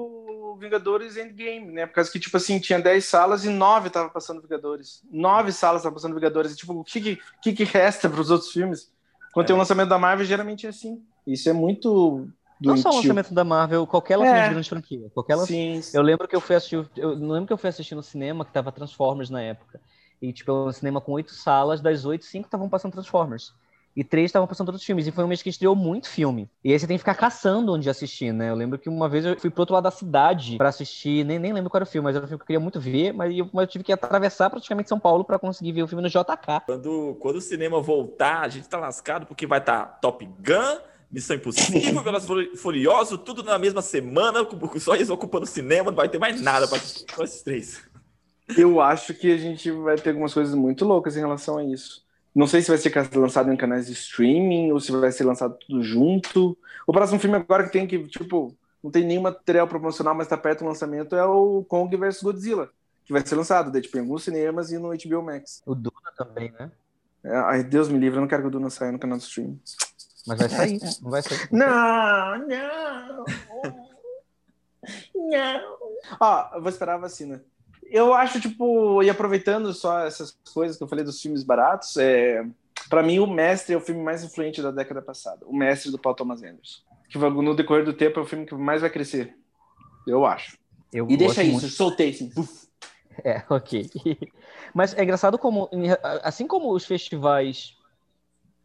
Vingadores Endgame, né? Por causa que, tipo assim, tinha 10 salas e 9 tava passando Vingadores. 9 salas estavam passando Vingadores. E, tipo, o que, que, que, que resta para os outros filmes? Quando É. tem um lançamento da Marvel, geralmente é assim. Isso é muito Não só o lançamento da Marvel, qualquer lançamento É. de grande franquia. Qualquer lançamento. Sim. Eu lembro que eu fui assistir. Eu lembro que eu fui assistir no cinema que tava Transformers na época. E, tipo, um cinema com oito salas, das oito, cinco estavam passando Transformers. E três estavam passando outros filmes. E foi um mês que estreou muito filme. E aí você tem que ficar caçando onde assistir, né? Eu lembro que uma vez eu fui pro outro lado da cidade pra assistir, nem, nem lembro qual era o filme, mas era um filme que eu queria muito ver, mas eu, mas eu tive que atravessar praticamente São Paulo pra conseguir ver o filme no JK. Quando, quando o cinema voltar, a gente tá lascado porque vai estar Top Gun, Missão Impossível, Velozes Furioso, tudo na mesma semana, com- só eles ocupando o cinema, não vai ter mais nada para só esses três. Eu acho que a gente vai ter algumas coisas muito loucas em relação a isso. Não sei se vai ser lançado em canais de streaming ou se vai ser lançado tudo junto. O próximo filme agora que tem que, tipo, não tem nenhum material promocional, mas tá perto do lançamento, é o Kong vs Godzilla, que vai ser lançado, daí, tipo, em alguns cinemas e no HBO Max. O Duna também, né? É, ai, Deus me livre, eu não quero que o Duna saia no canal de streaming. Mas vai sair, não vai sair. Não, não. Não. Ó, eu vou esperar a vacina. Eu acho, tipo, e aproveitando só essas coisas que eu falei dos filmes baratos, é, para mim o Mestre é o filme mais influente da década passada. O Mestre do Paul Thomas Anderson. Que no decorrer do tempo é o filme que mais vai crescer. Eu acho. Eu E deixa isso, muito. soltei assim. Buf. É, ok. Mas é engraçado como, assim como os festivais,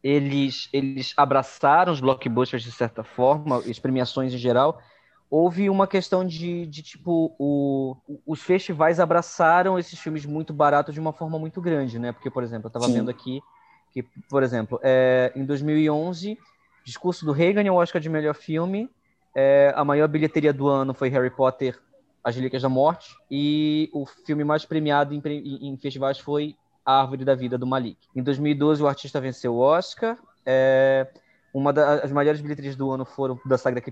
eles, eles abraçaram os blockbusters de certa forma, as premiações em geral, houve uma questão de, de tipo, o, os festivais abraçaram esses filmes muito baratos de uma forma muito grande, né? Porque, por exemplo, eu estava vendo aqui que, por exemplo, é, em 2011, Discurso do Rei ganhou o Oscar de melhor filme, é, a maior bilheteria do ano foi Harry Potter as Relíquias da Morte, e o filme mais premiado em, em- em festivais foi A Árvore da Vida, do Malik. Em 2012, o artista venceu o Oscar. é, uma das maiores bilheterias do ano foram da saga,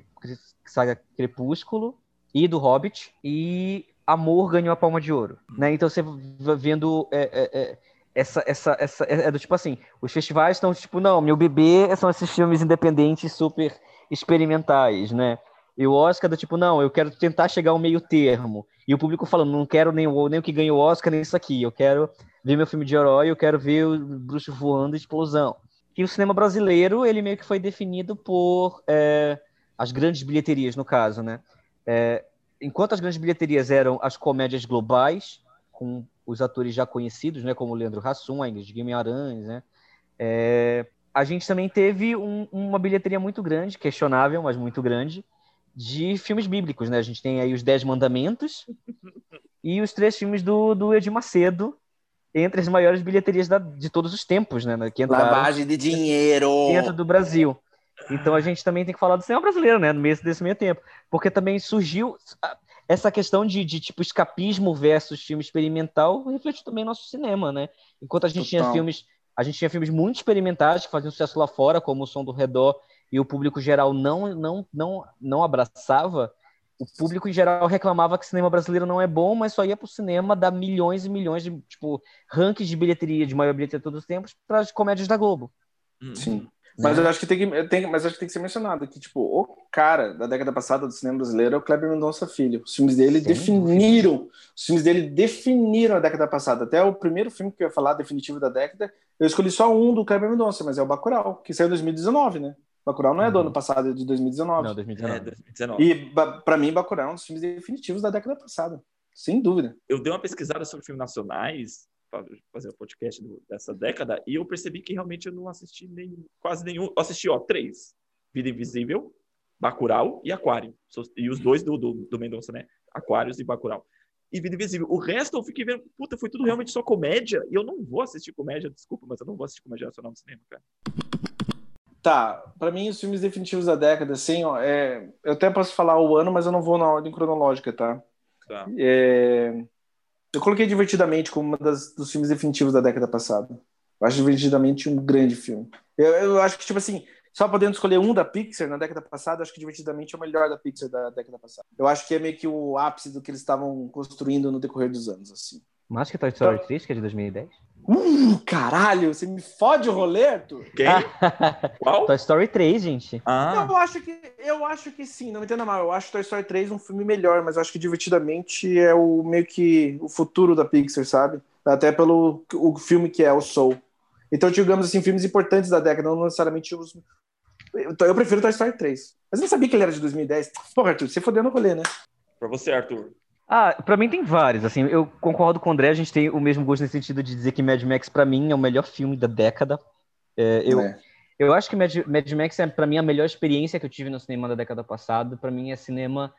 saga Crepúsculo e do Hobbit, e Amor ganhou a Palma de Ouro. Né? Então você vendo é, é, é, essa, essa, essa é, é do tipo assim, os festivais estão tipo, não, meu bebê são esses filmes independentes super experimentais, né? E o Oscar do tipo, não, eu quero tentar chegar ao meio termo. E o público falando, não quero nem o, nem o que ganha o Oscar, nem isso aqui. Eu quero ver meu filme de herói, eu quero ver o bruxo voando explosão. E o cinema brasileiro, ele meio que foi definido por é, as grandes bilheterias, no caso, né? É, enquanto as grandes bilheterias eram as comédias globais, com os atores já conhecidos, né? Como Leandro Hassum, a Ingrid Guimarães, né? É, a gente também teve um, uma bilheteria muito grande, questionável, mas muito grande, de filmes bíblicos, né? A gente tem aí os Dez Mandamentos e os três filmes do, do Edir Macedo, entre as maiores bilheterias da, de todos os tempos, né? Que Lavagem de dinheiro! Dentro do Brasil. Então a gente também tem que falar do cinema brasileiro, né? No meio desse meio tempo. Porque também surgiu essa questão de, de tipo escapismo versus filme experimental reflete também nosso cinema, né? Enquanto a gente Total. tinha filmes, a gente tinha filmes muito experimentais que faziam sucesso lá fora, como O Som do Redor, e o público geral não não não não abraçava. O público em geral reclamava que o cinema brasileiro não é bom, mas só ia para o cinema dar milhões e milhões de tipo rankings de bilheteria de maior bilheteria de todos os tempos para as comédias da Globo. Sim. Mas né? eu acho que tem que, tem, mas acho que tem que ser mencionado que, tipo, o cara da década passada do cinema brasileiro é o Kleber Mendonça Filho. Os filmes dele Sim, definiram, os filmes dele definiram a década passada. Até o primeiro filme que eu ia falar, definitivo da década, eu escolhi só um do Kleber Mendonça, mas é o Bacurau, que saiu em 2019, né? Bacurau não é do ano uhum. passado, é de 2019. Não, 2019. É, 2019. E para mim, Bacurau é um dos filmes definitivos da década passada, sem dúvida. Eu dei uma pesquisada sobre filmes nacionais fazer o podcast do, dessa década, e eu percebi que realmente eu não assisti nem, quase nenhum. Eu assisti, ó, três: Vida Invisível, Bacurau e Aquário. E os dois do, do, do Mendonça, né? Aquários e Bacurau. E Vida Invisível. O resto eu fiquei vendo, puta, foi tudo realmente só comédia, e eu não vou assistir comédia, desculpa, mas eu não vou assistir comédia nacional no cinema, cara. Tá, para mim os filmes definitivos da década, assim, ó, é, eu até posso falar o ano, mas eu não vou na ordem cronológica, tá? Tá. É, eu coloquei Divertidamente como um dos filmes definitivos da década passada. Eu acho Divertidamente um grande filme. Eu, eu acho que, tipo assim, só podendo escolher um da Pixar na década passada, acho que Divertidamente é o melhor da Pixar da década passada. Eu acho que é meio que o ápice do que eles estavam construindo no decorrer dos anos, assim. Mais que Toy Story então... 3, que é de 2010? Uh, caralho, você me fode o rolê, Arthur? Quem? Qual? Toy Story 3, gente. Ah. Eu acho que eu acho que sim, não me entenda mal. Eu acho Toy Story 3 um filme melhor, mas eu acho que divertidamente é o meio que o futuro da Pixar, sabe? Até pelo o filme que é o Soul. Então, digamos assim, filmes importantes da década, não necessariamente os eu prefiro Toy Story 3. Mas eu não sabia que ele era de 2010. Porra, Arthur, você fodeu no rolê, né? Pra você, Arthur. Ah, pra mim tem vários, assim, eu concordo com o André, a gente tem o mesmo gosto nesse sentido de dizer que Mad Max, pra mim, é o melhor filme da década. É, eu, é. eu acho que Mad, Mad Max é, pra mim, a melhor experiência que eu tive no cinema da década passada. Pra mim, é cinema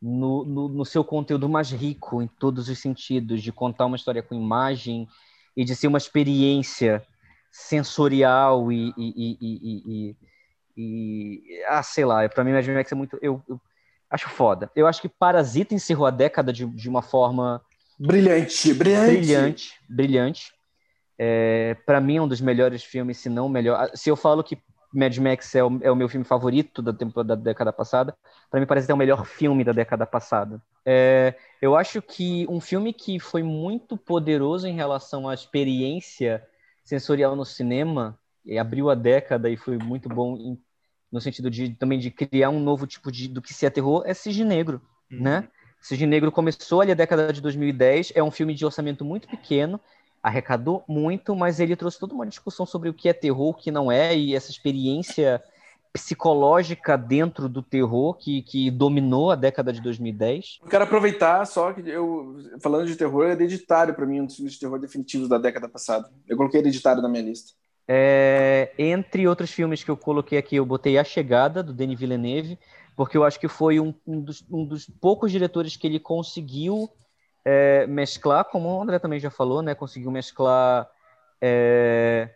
no, no, no, seu conteúdo mais rico, em todos os sentidos, de contar uma história com imagem e de ser uma experiência sensorial e, e, e, e, e ah, sei lá, pra mim Mad Max é muito... Eu, eu acho foda. Eu acho que Parasita encerrou a década de, de uma forma brilhante, brilhante, brilhante, brilhante. É, para mim é um dos melhores filmes, se não o melhor. Se eu falo que Mad Max é o, é o meu filme favorito da, da década passada, para mim parece que é o melhor filme da década passada. É, eu acho que um filme que foi muito poderoso em relação à experiência sensorial no cinema, e abriu a década e foi muito bom em no sentido de também de criar um novo tipo de do que se é terror, é Cisne Negro, uhum. né? Cisne Negro começou ali a década de 2010, é um filme de orçamento muito pequeno, arrecadou muito, mas ele trouxe toda uma discussão sobre o que é terror, o que não é, e essa experiência psicológica dentro do terror que, que dominou a década de 2010. Eu quero aproveitar só que eu, falando de terror, é hereditário para mim, um dos filmes de terror definitivos da década passada. Eu coloquei hereditário na minha lista. É, entre outros filmes que eu coloquei aqui, eu botei A Chegada, do Denis Villeneuve, porque eu acho que foi um, um, dos, um dos, poucos diretores que ele conseguiu é, mesclar, como o André também já falou, né? Conseguiu mesclar é,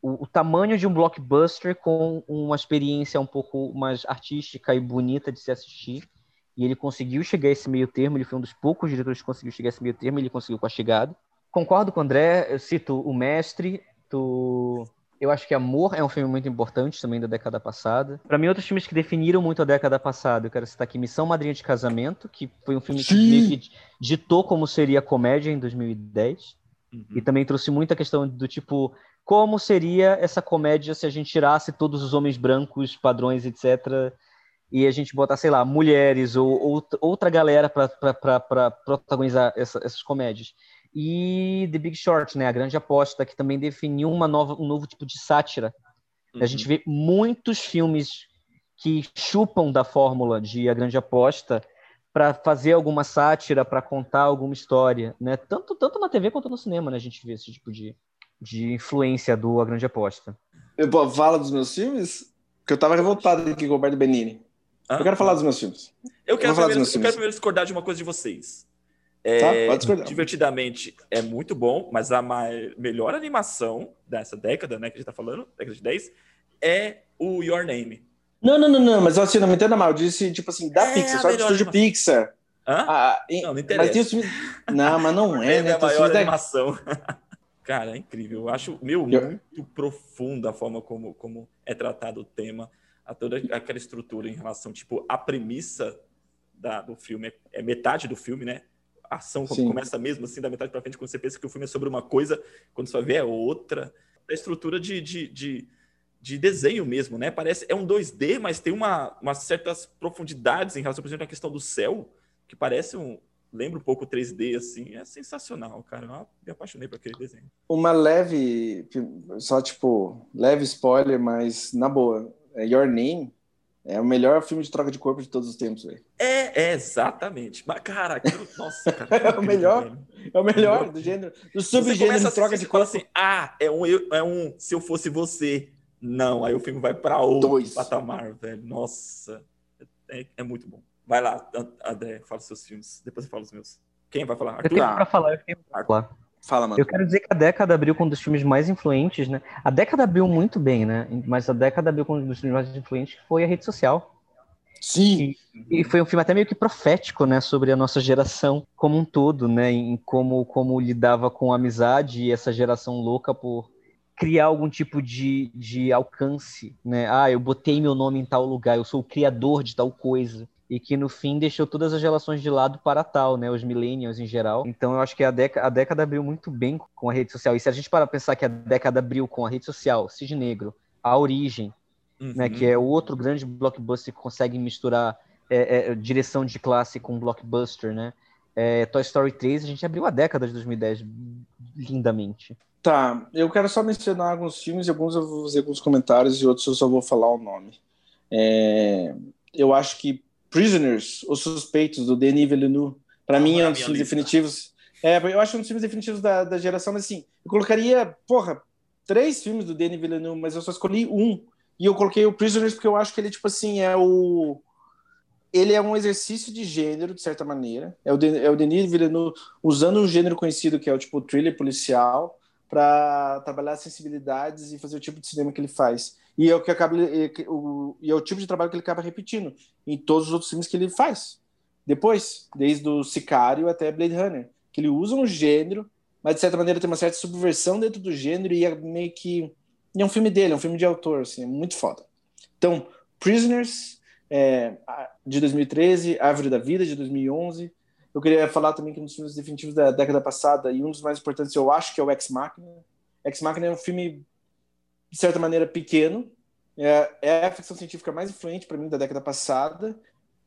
o, o, tamanho de um blockbuster com uma experiência um pouco mais artística e bonita de se assistir. E ele conseguiu chegar a esse meio termo, ele foi um dos poucos diretores que conseguiu chegar a esse meio termo, ele conseguiu com A Chegada. Concordo com o André, eu cito O Mestre, muito. Eu acho que Amor é um filme muito importante também da década passada. Para mim, outros filmes que definiram muito a década passada, eu quero citar aqui Missão Madrinha de Casamento, que foi um filme Sim. que meio que ditou como seria a comédia em 2010. Uhum. E também trouxe muita questão do tipo, como seria essa comédia se a gente tirasse todos os homens brancos, padrões, etc., e a gente botar, sei lá, mulheres ou, ou outra galera para protagonizar essa, essas comédias e The Big Short, né, a grande aposta, que também definiu uma nova, um novo tipo de sátira. Uhum. A gente vê muitos filmes que chupam da fórmula de A Grande Aposta para fazer alguma sátira, para contar alguma história, né? Tanto tanto na TV quanto no cinema, né? A gente vê esse tipo de, de influência do A Grande Aposta. Eu pô, fala dos meus filmes? Porque eu tava revoltado aqui com o Roberto Benini. Hã? Eu quero falar dos meus filmes. Eu quero, dos primeiro, eu quero primeiro discordar de uma coisa de vocês. É, Tá, pode discordar. Divertidamente é muito bom, mas a mai- melhor animação dessa década, né, que a gente tá falando, década de 10, é o Your Name. Não, não, não, não, mas assim, não me entenda mal. Eu disse, tipo assim, da É Pixar, a só do estúdio animação. Pixar. Hã? Ah, e- Não, não mas interessa. tem os filmes. Não, mas não é, é né? a Tem os maior da- animação. Cara, é incrível. Eu acho, meu, Eu- muito profunda a forma como, como é tratado o tema, a toda aquela estrutura em relação, tipo, a premissa da- do filme é, é metade do filme, né? A ação Sim. começa mesmo assim, da metade pra frente, quando você pensa que o filme é sobre uma coisa, quando você vai ver é outra. A estrutura de, de, de, de desenho mesmo, né? Parece, é um 2D, mas tem uma, umas certas profundidades em relação, por exemplo, à questão do céu, que parece um. Lembra um pouco o 3D, assim. É sensacional, cara. Eu me apaixonei por aquele desenho. Uma leve, só tipo, leve spoiler, mas na boa, é Your Name é o melhor filme de troca de corpo de todos os tempos, velho. É, é, exatamente. Mas, cara, aquilo, nossa, cara. É o melhor. velho. É o melhor do gênero, do subgênero a de troca de corpo. assim, ah, é um, eu- é um se eu fosse você. Não, aí o filme vai pra outro Dois. patamar, velho. Nossa, é, é muito bom. Vai lá, André, fala os seus filmes. Depois eu falo os meus. Quem vai falar? Eu Arthur? tenho Tá. pra falar, eu tenho pra falar. Fala, mano. Eu quero dizer que a década abriu com um dos filmes mais influentes, né? A década abriu muito bem, né? Mas a década abriu com um dos filmes mais influentes que foi a rede social. Sim. E foi um filme até meio que profético, né, sobre a nossa geração como um todo, né, em como, como lidava com a amizade e essa geração louca por criar algum tipo de, de alcance, né? Ah, eu botei meu nome em tal lugar, eu sou o criador de tal coisa. E que no fim deixou todas as relações de lado para tal, né? Os millennials em geral. Então eu acho que a década, a década abriu muito bem com a rede social. E se a gente parar pra pensar que a década abriu com a rede social, Cisne Negro, A Origem, né, Uhum. que é outro grande blockbuster que consegue misturar é, é, direção de classe com blockbuster, né? É, Toy Story 3, a gente abriu a década de 2010 lindamente. Tá, eu quero só mencionar alguns filmes, alguns eu vou fazer alguns comentários e outros eu só vou falar o nome. É, eu acho que Prisoners, Os Suspeitos, do Denis Villeneuve, para mim é um dos filmes lista. definitivos. É, eu acho um dos filmes definitivos da, da geração, mas assim, eu colocaria, porra, três filmes do Denis Villeneuve, mas eu só escolhi um. E eu coloquei o Prisoners porque eu acho que ele, tipo assim, é o. Ele é um exercício de gênero, de certa maneira. É o, De- é o Denis Villeneuve usando um gênero conhecido que é o tipo thriller policial para trabalhar sensibilidades e fazer o tipo de cinema que ele faz. E é o que acaba e é o tipo de trabalho que ele acaba repetindo em todos os outros filmes que ele faz. Depois, desde o Sicário até Blade Runner, que ele usa um gênero, mas de certa maneira tem uma certa subversão dentro do gênero e é meio que e é um filme dele, é um filme de autor, assim, é muito foda. Então, Prisoners é, de 2013, Árvore da Vida de 2011. Eu queria falar também que um dos filmes definitivos da década passada e um dos mais importantes eu acho que é o Ex Machina. Ex Machina é um filme de certa maneira pequeno, é, é a ficção científica mais influente para mim da década passada.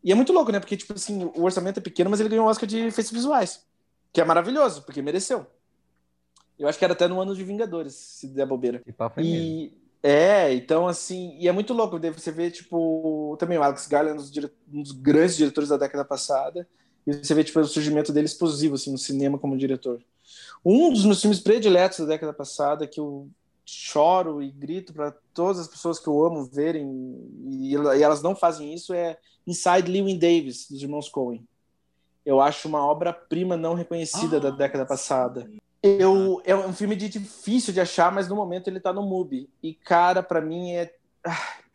E é muito louco, né? Porque tipo assim, o orçamento é pequeno, mas ele ganhou o Oscar de efeitos visuais, que é maravilhoso, porque mereceu. Eu acho que era até no ano de Vingadores, se der bobeira. E pá, foi mesmo. E é, então assim, e é muito louco, daí você vê, tipo, também o Alex Garland, um um dos grandes diretores da década passada, e você vê, tipo, o surgimento dele explosivo, assim, no cinema como diretor. Um dos meus filmes prediletos da década passada, que eu choro e grito para todas as pessoas que eu amo verem, e, e elas não fazem isso, é Inside Llewyn Davis, dos irmãos Coen. Eu acho uma obra-prima não reconhecida da Ah, década passada. Eu, é um filme de difícil de achar, mas no momento ele tá no MUBI. E, cara, pra mim é.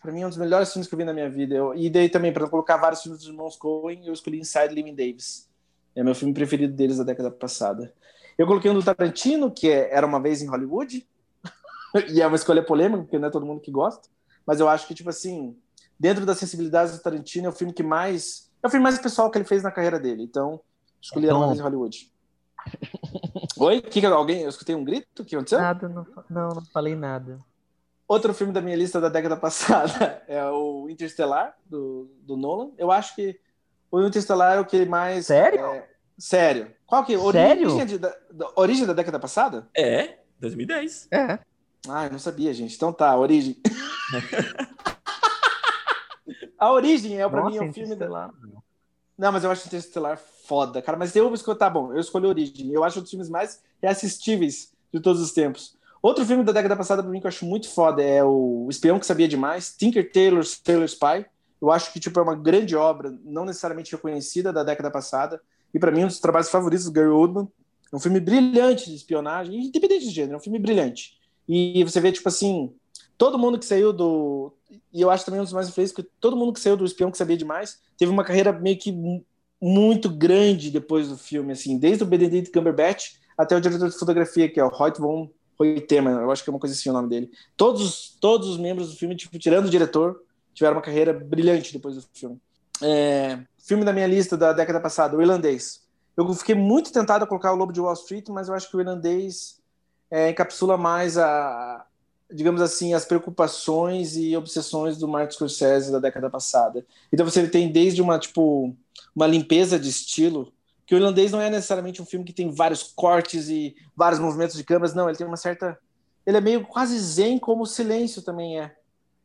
para mim é um dos melhores filmes que eu vi na minha vida. Eu, e daí também, para colocar vários filmes dos irmãos Coen, eu escolhi Inside Living Davis. É meu filme preferido deles da década passada. Eu coloquei um do Tarantino, que é Era uma Vez em Hollywood. e é uma escolha polêmica, porque não é todo mundo que gosta. Mas eu acho que, tipo assim, dentro das sensibilidades do Tarantino, é o filme que mais. É o filme mais pessoal que ele fez na carreira dele. Então, escolhi Então- Vez em Hollywood. Oi? Que que, alguém? Eu escutei um grito? O que aconteceu? Nada, não, não, não falei nada. Outro filme da minha lista da década passada é o Interstellar, do, do Nolan. Eu acho que o Interstellar é o que mais. Sério? é, sério. Qual que é? Sério? Origem, de- da, da- origem da década passada? É, 2010. É. Ah, eu não sabia, gente. Então tá, Origem. A Origem é, pra mim, é um filme. da- Interestelar. Não, mas eu acho Interstellar foda, cara. Mas eu vou escolher, tá bom, eu escolhi Origem. Eu acho um dos filmes mais reassistíveis de todos os tempos. Outro filme da década passada para mim que eu acho muito foda é o Espião que Sabia Demais, Tinker Tailor Taylor Spy. Eu acho que tipo é uma grande obra, não necessariamente reconhecida da década passada, e para mim um dos trabalhos favoritos do Gary Oldman. É um filme brilhante de espionagem, independente de gênero, é um filme brilhante. E você vê tipo assim, todo mundo que saiu do e eu acho também um dos mais influentes que todo mundo que saiu do Espião que Sabia Demais teve uma carreira meio que muito grande depois do filme, assim, desde o Benedict Cumberbatch até o diretor de fotografia, que é o Hoyt von Hoytema, eu acho que é uma coisa assim o nome dele. Todos, todos os membros do filme, tipo, tirando o diretor, tiveram uma carreira brilhante depois do filme. É, filme da minha lista da década passada, O Irlandês. Eu fiquei muito tentado a colocar o Lobo de Wall Street, mas eu acho que o Irlandês é, encapsula mais a, digamos assim, as preocupações e obsessões do Martin Scorsese da década passada. Então você tem desde uma tipo uma limpeza de estilo, que o irlandês não é necessariamente um filme que tem vários cortes e vários movimentos de câmeras, não, ele tem uma certa ele é meio quase zen como o Silêncio também é.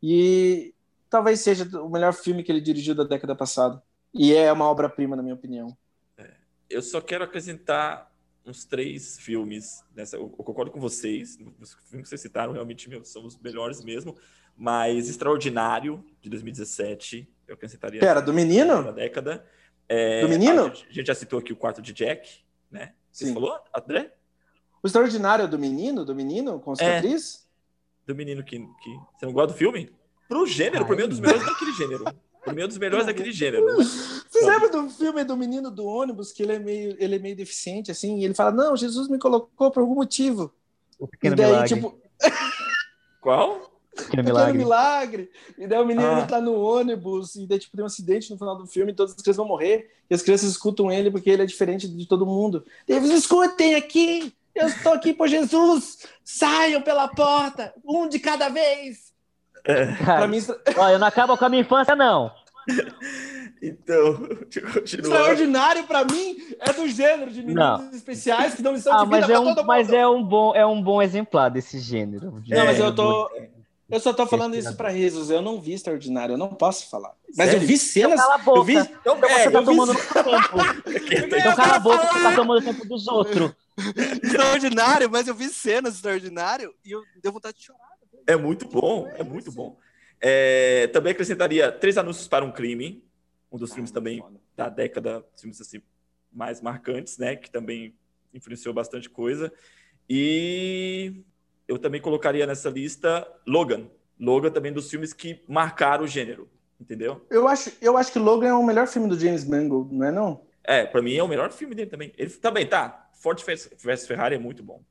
E talvez seja o melhor filme que ele dirigiu da década passada. E é uma obra-prima na minha opinião. É, eu só quero acrescentar uns três filmes nessa. Eu, concordo com vocês, os filmes que vocês citaram realmente são os melhores mesmo, mas Extraordinário, de 2017, eu acrescentaria. Pera, do menino? Da década. É, do menino? A gente, a gente já citou aqui o quarto de Jack, né? Você falou, André? O Extraordinário é do menino? Do menino com? É, do menino que, que. Você não gosta do filme? Pro gênero, Ai. pro meio dos melhores daquele gênero. Pro meio dos melhores daquele gênero. Vocês lembram do filme do menino do ônibus, que ele é meio, ele é meio deficiente, assim, e ele fala: Não, Jesus me colocou por algum motivo. O pequeno e daí, milagre. tipo. Qual? Pequeno milagre. milagre. E daí o menino ah. tá no ônibus, e daí, tipo, tem um acidente no final do filme, e todas as crianças vão morrer, e as crianças escutam ele porque ele é diferente de todo mundo. E eles escutem aqui! Eu estou aqui por Jesus! Saiam pela porta! Um de cada vez! É. Cara, mim... Olha, não acaba com a minha infância, não. Então, Extraordinário para mim é do gênero de meninos não. especiais que não lição ah, de vida mas é um, Mas é um, bom, é um bom exemplar desse gênero. não, mas eu tô. Eu só tô falando isso para risos. Eu não vi Extraordinário, eu não posso falar. Mas Sério? eu vi cenas. Então, cala a boca. Eu vi... Então, é, você tá tomando vi... tempo. então cala a boca, você tá tomando o tempo dos outros. Extraordinário, mas eu vi cenas extraordinário e eu deu vontade de chorar. É muito bom, é muito bom. É, também acrescentaria Três Anúncios para um Crime, um dos filmes também da década, filmes assim, mais marcantes, né? Que também influenciou bastante coisa. E eu também colocaria nessa lista Logan. Logan também dos filmes que marcaram o gênero, entendeu? Eu acho, eu acho que Logan é o melhor filme do James Mangold, não é não? É, para mim é o melhor filme dele também. Ele também tá. Ford vs Ferrari é muito bom.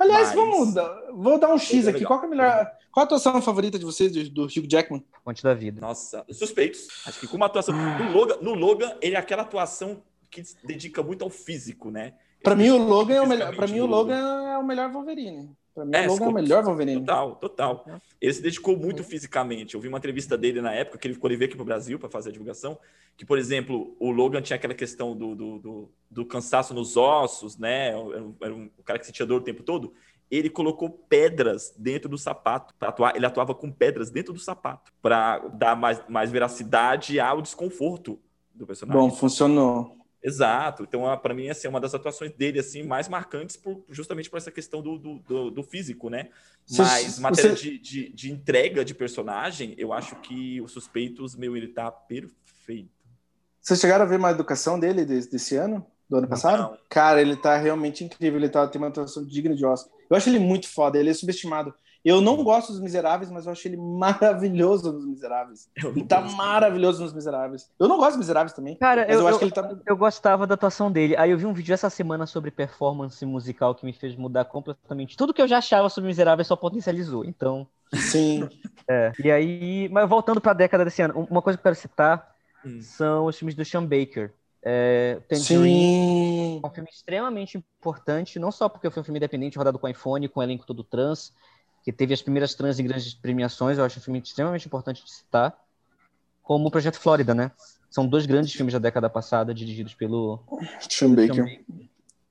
Aliás, Mas... vamos dar, vou dar um X é aqui. Qual é a melhor, qual a atuação favorita de vocês do, do Hugh Jackman? Ponte da vida. Nossa, suspeitos. Acho que com uma atuação no Logan, no Logan, ele é aquela atuação que se dedica muito ao físico, né? Para mim o Logan é o melhor, para mim o Logan é o melhor Wolverine. Pra mim, é, o Logan é o melhor Wolverine. Total, total. Ele se dedicou muito fisicamente. Eu vi uma entrevista dele na época, que ele, quando ele veio aqui para o Brasil para fazer a divulgação, que, por exemplo, o Logan tinha aquela questão do, do, do, do cansaço nos ossos, né? Era um, era um cara que sentia dor o tempo todo ele colocou pedras dentro do sapato. Atuar, ele atuava com pedras dentro do sapato para dar mais, mais veracidade ao desconforto do personagem. Bom, funcionou. Exato. Então, para mim, assim, é uma das atuações dele assim mais marcantes por, justamente por essa questão do, do, do, do físico, né? Mas você, matéria você... de, de, de, entrega de personagem, eu acho que o Suspeitos, meu, ele tá perfeito. Vocês chegaram a ver uma educação dele desse, desse ano? Do ano passado? Não. Cara, ele tá realmente incrível. Ele tá, tem uma atuação digna de Oscar. Eu acho ele muito foda, ele é subestimado. Eu não gosto dos Miseráveis, mas eu acho ele maravilhoso nos Miseráveis. Ele tá maravilhoso nos Miseráveis. Eu não gosto dos Miseráveis também. Cara, eu, eu, acho que ele tá. Eu gostava da atuação dele. Aí eu vi um vídeo essa semana sobre performance musical que me fez mudar completamente. Tudo que eu já achava sobre Miseráveis só potencializou. Então. Sim. É. E aí. Mas voltando pra década desse ano, uma coisa que eu quero citar hum. são os filmes do Sean Baker. É, Tangerine é um filme extremamente importante, não só porque foi um filme independente rodado com iPhone, com elenco todo trans, que teve as primeiras trans em grandes premiações, eu acho um filme extremamente importante de citar, como o Projeto Flórida, né? São dois grandes filmes da década passada, dirigidos pelo Tim Baker.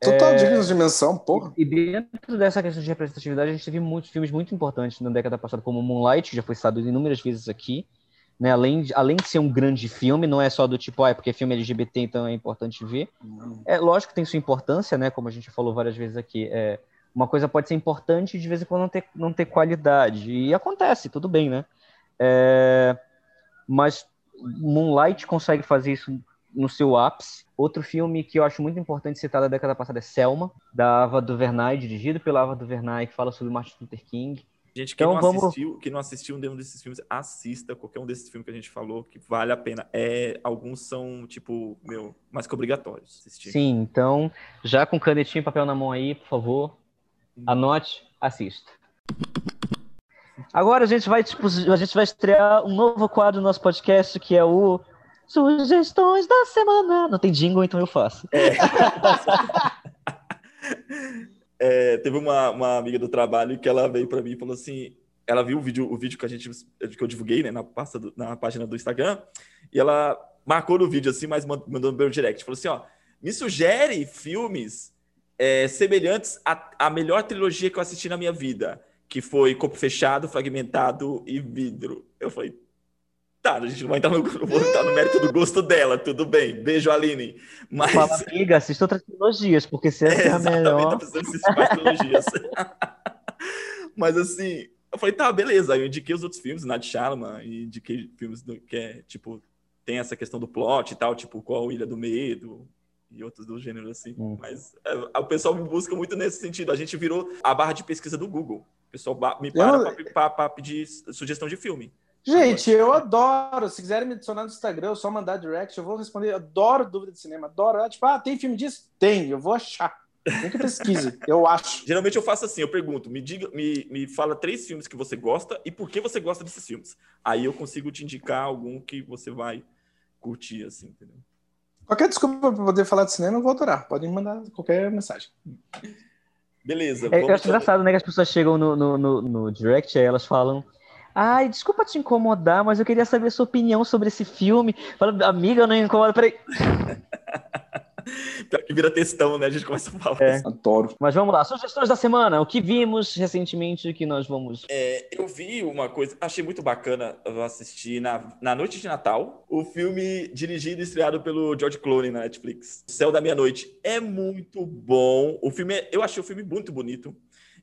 Total é... digno de dimensão, porra. E dentro dessa questão de representatividade, a gente teve muitos filmes muito importantes na década passada, como Moonlight, que já foi citado inúmeras vezes aqui, né? Além, de, além de ser um grande filme, não é só do tipo, ah, é porque é filme LGBT, então é importante ver. É lógico que tem sua importância, né? Como a gente falou várias vezes aqui. É, uma coisa pode ser importante e de vez em quando não ter, não ter qualidade. E acontece, tudo bem, né? É, mas Moonlight consegue fazer isso no seu ápice. Outro filme que eu acho muito importante citar da década passada é Selma, da Ava DuVernay, dirigido pela Ava DuVernay, que fala sobre Martin Luther King. Gente, quem, então, não vamos... assistiu, quem não assistiu um desses filmes, assista qualquer um desses filmes que a gente falou, que vale a pena. É, alguns são, tipo, meu, mais que obrigatórios assistir. Sim, então, já com canetinha e papel na mão aí, por favor, anote, assista. Agora a gente vai, tipo, a gente vai estrear um novo quadro no nosso podcast, que é o Sugestões da Semana. Não tem jingle, então eu faço. É. é, teve uma, uma amiga do trabalho que ela veio para mim e falou assim: ela viu o vídeo, o vídeo que a gente que eu divulguei né, na, pasta do, na página do Instagram, e ela marcou no vídeo assim, mas mandou no meu direct. Falou assim: ó, me sugere filmes é, semelhantes à, à melhor trilogia que eu assisti na minha vida, que foi Corpo Fechado, Fragmentado e Vidro. Eu falei, Tá, a gente não vai entrar no, vou entrar no mérito do gosto dela, tudo bem. Beijo, Aline. Mas... Fala, amiga, assista outras trilogias, porque se essa é, é a melhor... Tá precisando assistir mais trilogias. Mas assim, eu falei, tá, beleza. Aí eu indiquei os outros filmes, Nad Shyamalan, e indiquei filmes do, que é, tipo, tem essa questão do plot e tal, tipo, qual Ilha do Medo, e outros do gênero assim. Hum. Mas é, o pessoal me busca muito nesse sentido. A gente virou a barra de pesquisa do Google. O pessoal me para eu... para pedir sugestão de filme. Gente, eu adoro. Se quiserem me adicionar no Instagram, eu só mandar direct, eu vou responder. Eu adoro dúvida de cinema, adoro. Tipo, ah, tem filme disso? Tem, eu vou achar. Tem que pesquise, eu acho. Geralmente eu faço assim, eu pergunto, me diga, me, me fala três filmes que você gosta e por que você gosta desses filmes. Aí eu consigo te indicar algum que você vai curtir, assim, entendeu? Qualquer desculpa para poder falar de cinema, eu vou adorar. Pode me mandar qualquer mensagem. Beleza. É, eu acho engraçado, né, que as pessoas chegam no, no, no, no direct e elas falam Ai, desculpa te incomodar, mas eu queria saber sua opinião sobre esse filme. Fala, amiga, eu não incomodo, peraí. Pior que vira textão, né? A gente começa a falar. É. Adoro. Mas vamos lá, sugestões da semana. O que vimos recentemente que nós vamos. É, eu vi uma coisa, achei muito bacana. Eu assisti na, na noite de Natal o filme dirigido e estreado pelo George Clooney na Netflix. Céu da Meia-Noite. É muito bom. O filme é, eu achei o filme muito bonito.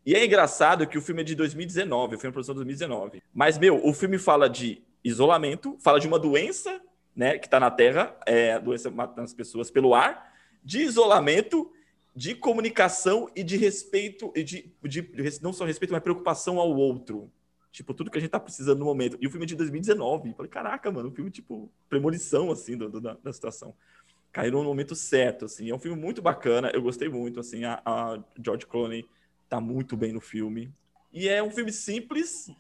E é engraçado que o filme é de 2019, o filme é produção de 2019. Mas, meu, o filme fala de isolamento, fala de uma doença, né, que está na Terra, é, a doença matando as pessoas pelo ar, de isolamento, de comunicação e de respeito, e de, de não só respeito, mas preocupação ao outro. Tipo, tudo que a gente tá precisando no momento. E o filme é de 2019. Falei, caraca, mano, um filme, tipo, premonição, assim, do, do, da, da situação. Caiu no momento certo, assim. É um filme muito bacana, eu gostei muito, assim, a, a George Clooney tá muito bem no filme. E é um filme simples,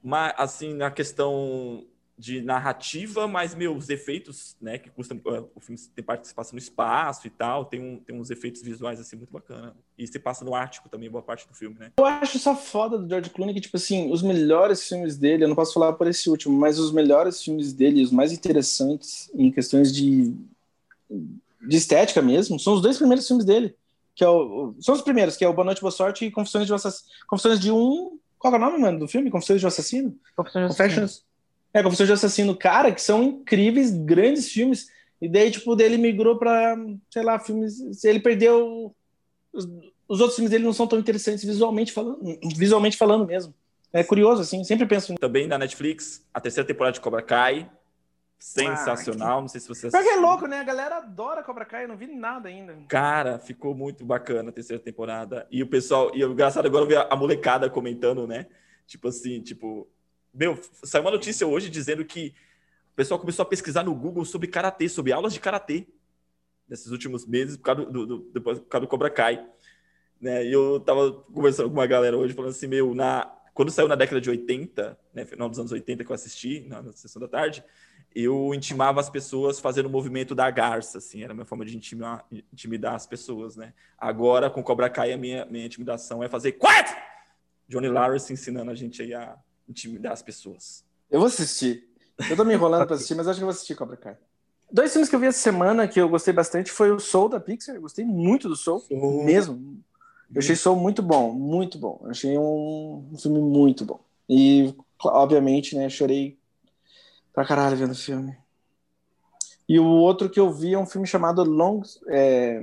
mas assim, na questão de narrativa, mas meus efeitos, né, que custa é, o filme tem participação no espaço e tal, tem, um, tem uns efeitos visuais assim muito bacana. E se passa no Ártico também, boa parte do filme, né? Eu acho só foda do George Clooney que tipo assim, os melhores filmes dele, eu não posso falar por esse último, mas os melhores filmes dele, os mais interessantes em questões de de estética mesmo, são os dois primeiros filmes dele que é o, são os primeiros, que é o Boa Noite, Boa Sorte e Confissões de um Assassino. Confissões de um. Qual é o nome, mano, do filme? Confissões de um Assassino? Confissões de Assassino. É, Confissões de Assassino, cara, que são incríveis, grandes filmes. E daí, tipo, dele migrou pra, sei lá, filmes. Ele perdeu. Os, os outros filmes dele não são tão interessantes visualmente falando, visualmente falando mesmo. É curioso, assim, sempre penso. Também na Netflix, a terceira temporada de Cobra Kai, sensacional. Ah, não sei se você assistiu. é louco, né? A galera adora Cobra Kai, eu não vi nada ainda. Cara, ficou muito bacana a terceira temporada. E o pessoal, e o engraçado agora ver a molecada comentando, né? Tipo assim, tipo, meu, saiu uma notícia hoje dizendo que o pessoal começou a pesquisar no Google sobre karatê, sobre aulas de karatê nesses últimos meses por causa do, do, do, por causa do Cobra Kai. Né? E eu tava conversando com uma galera hoje falando assim, meu, na quando saiu na década de 80, né, final dos anos 80 que eu assisti na, na sessão da tarde, eu intimava as pessoas fazendo o movimento da garça, assim, era a minha forma de intimar, intimidar as pessoas, né? Agora, com Cobra Kai, a minha, minha intimidação é fazer quatro! Johnny Lawrence ensinando a gente aí a intimidar as pessoas. Eu vou assistir. Eu tô me enrolando para assistir, mas acho que eu vou assistir Cobra Kai. Dois filmes que eu vi essa semana que eu gostei bastante foi o Soul da Pixar. Eu gostei muito do Soul, Soul. mesmo. Eu achei Soul muito bom, muito bom. Eu achei um, um filme muito bom. E, obviamente, né, chorei pra caralho vendo o filme. E o outro que eu vi é um filme chamado Long. É,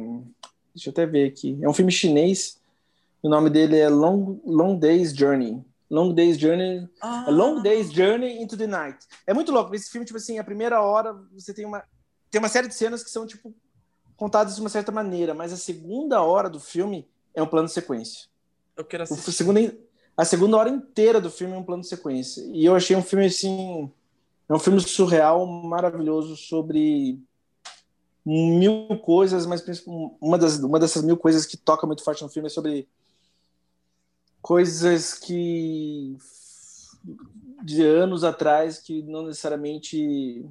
deixa eu até ver aqui. É um filme chinês O nome dele é Long, Long Day's Journey. Long Day's Journey. Ah. Long Day's Journey into the Night. É muito louco. Esse filme, tipo assim, a primeira hora você tem uma. Tem uma série de cenas que são, tipo, contadas de uma certa maneira, mas a segunda hora do filme é um plano de sequência. Eu quero assistir. O segunda, a segunda hora inteira do filme é um plano de sequência. E eu achei um filme assim. É um filme surreal, maravilhoso, sobre mil coisas, mas uma, das, uma dessas mil coisas que toca muito forte no filme é sobre coisas que de anos atrás que não necessariamente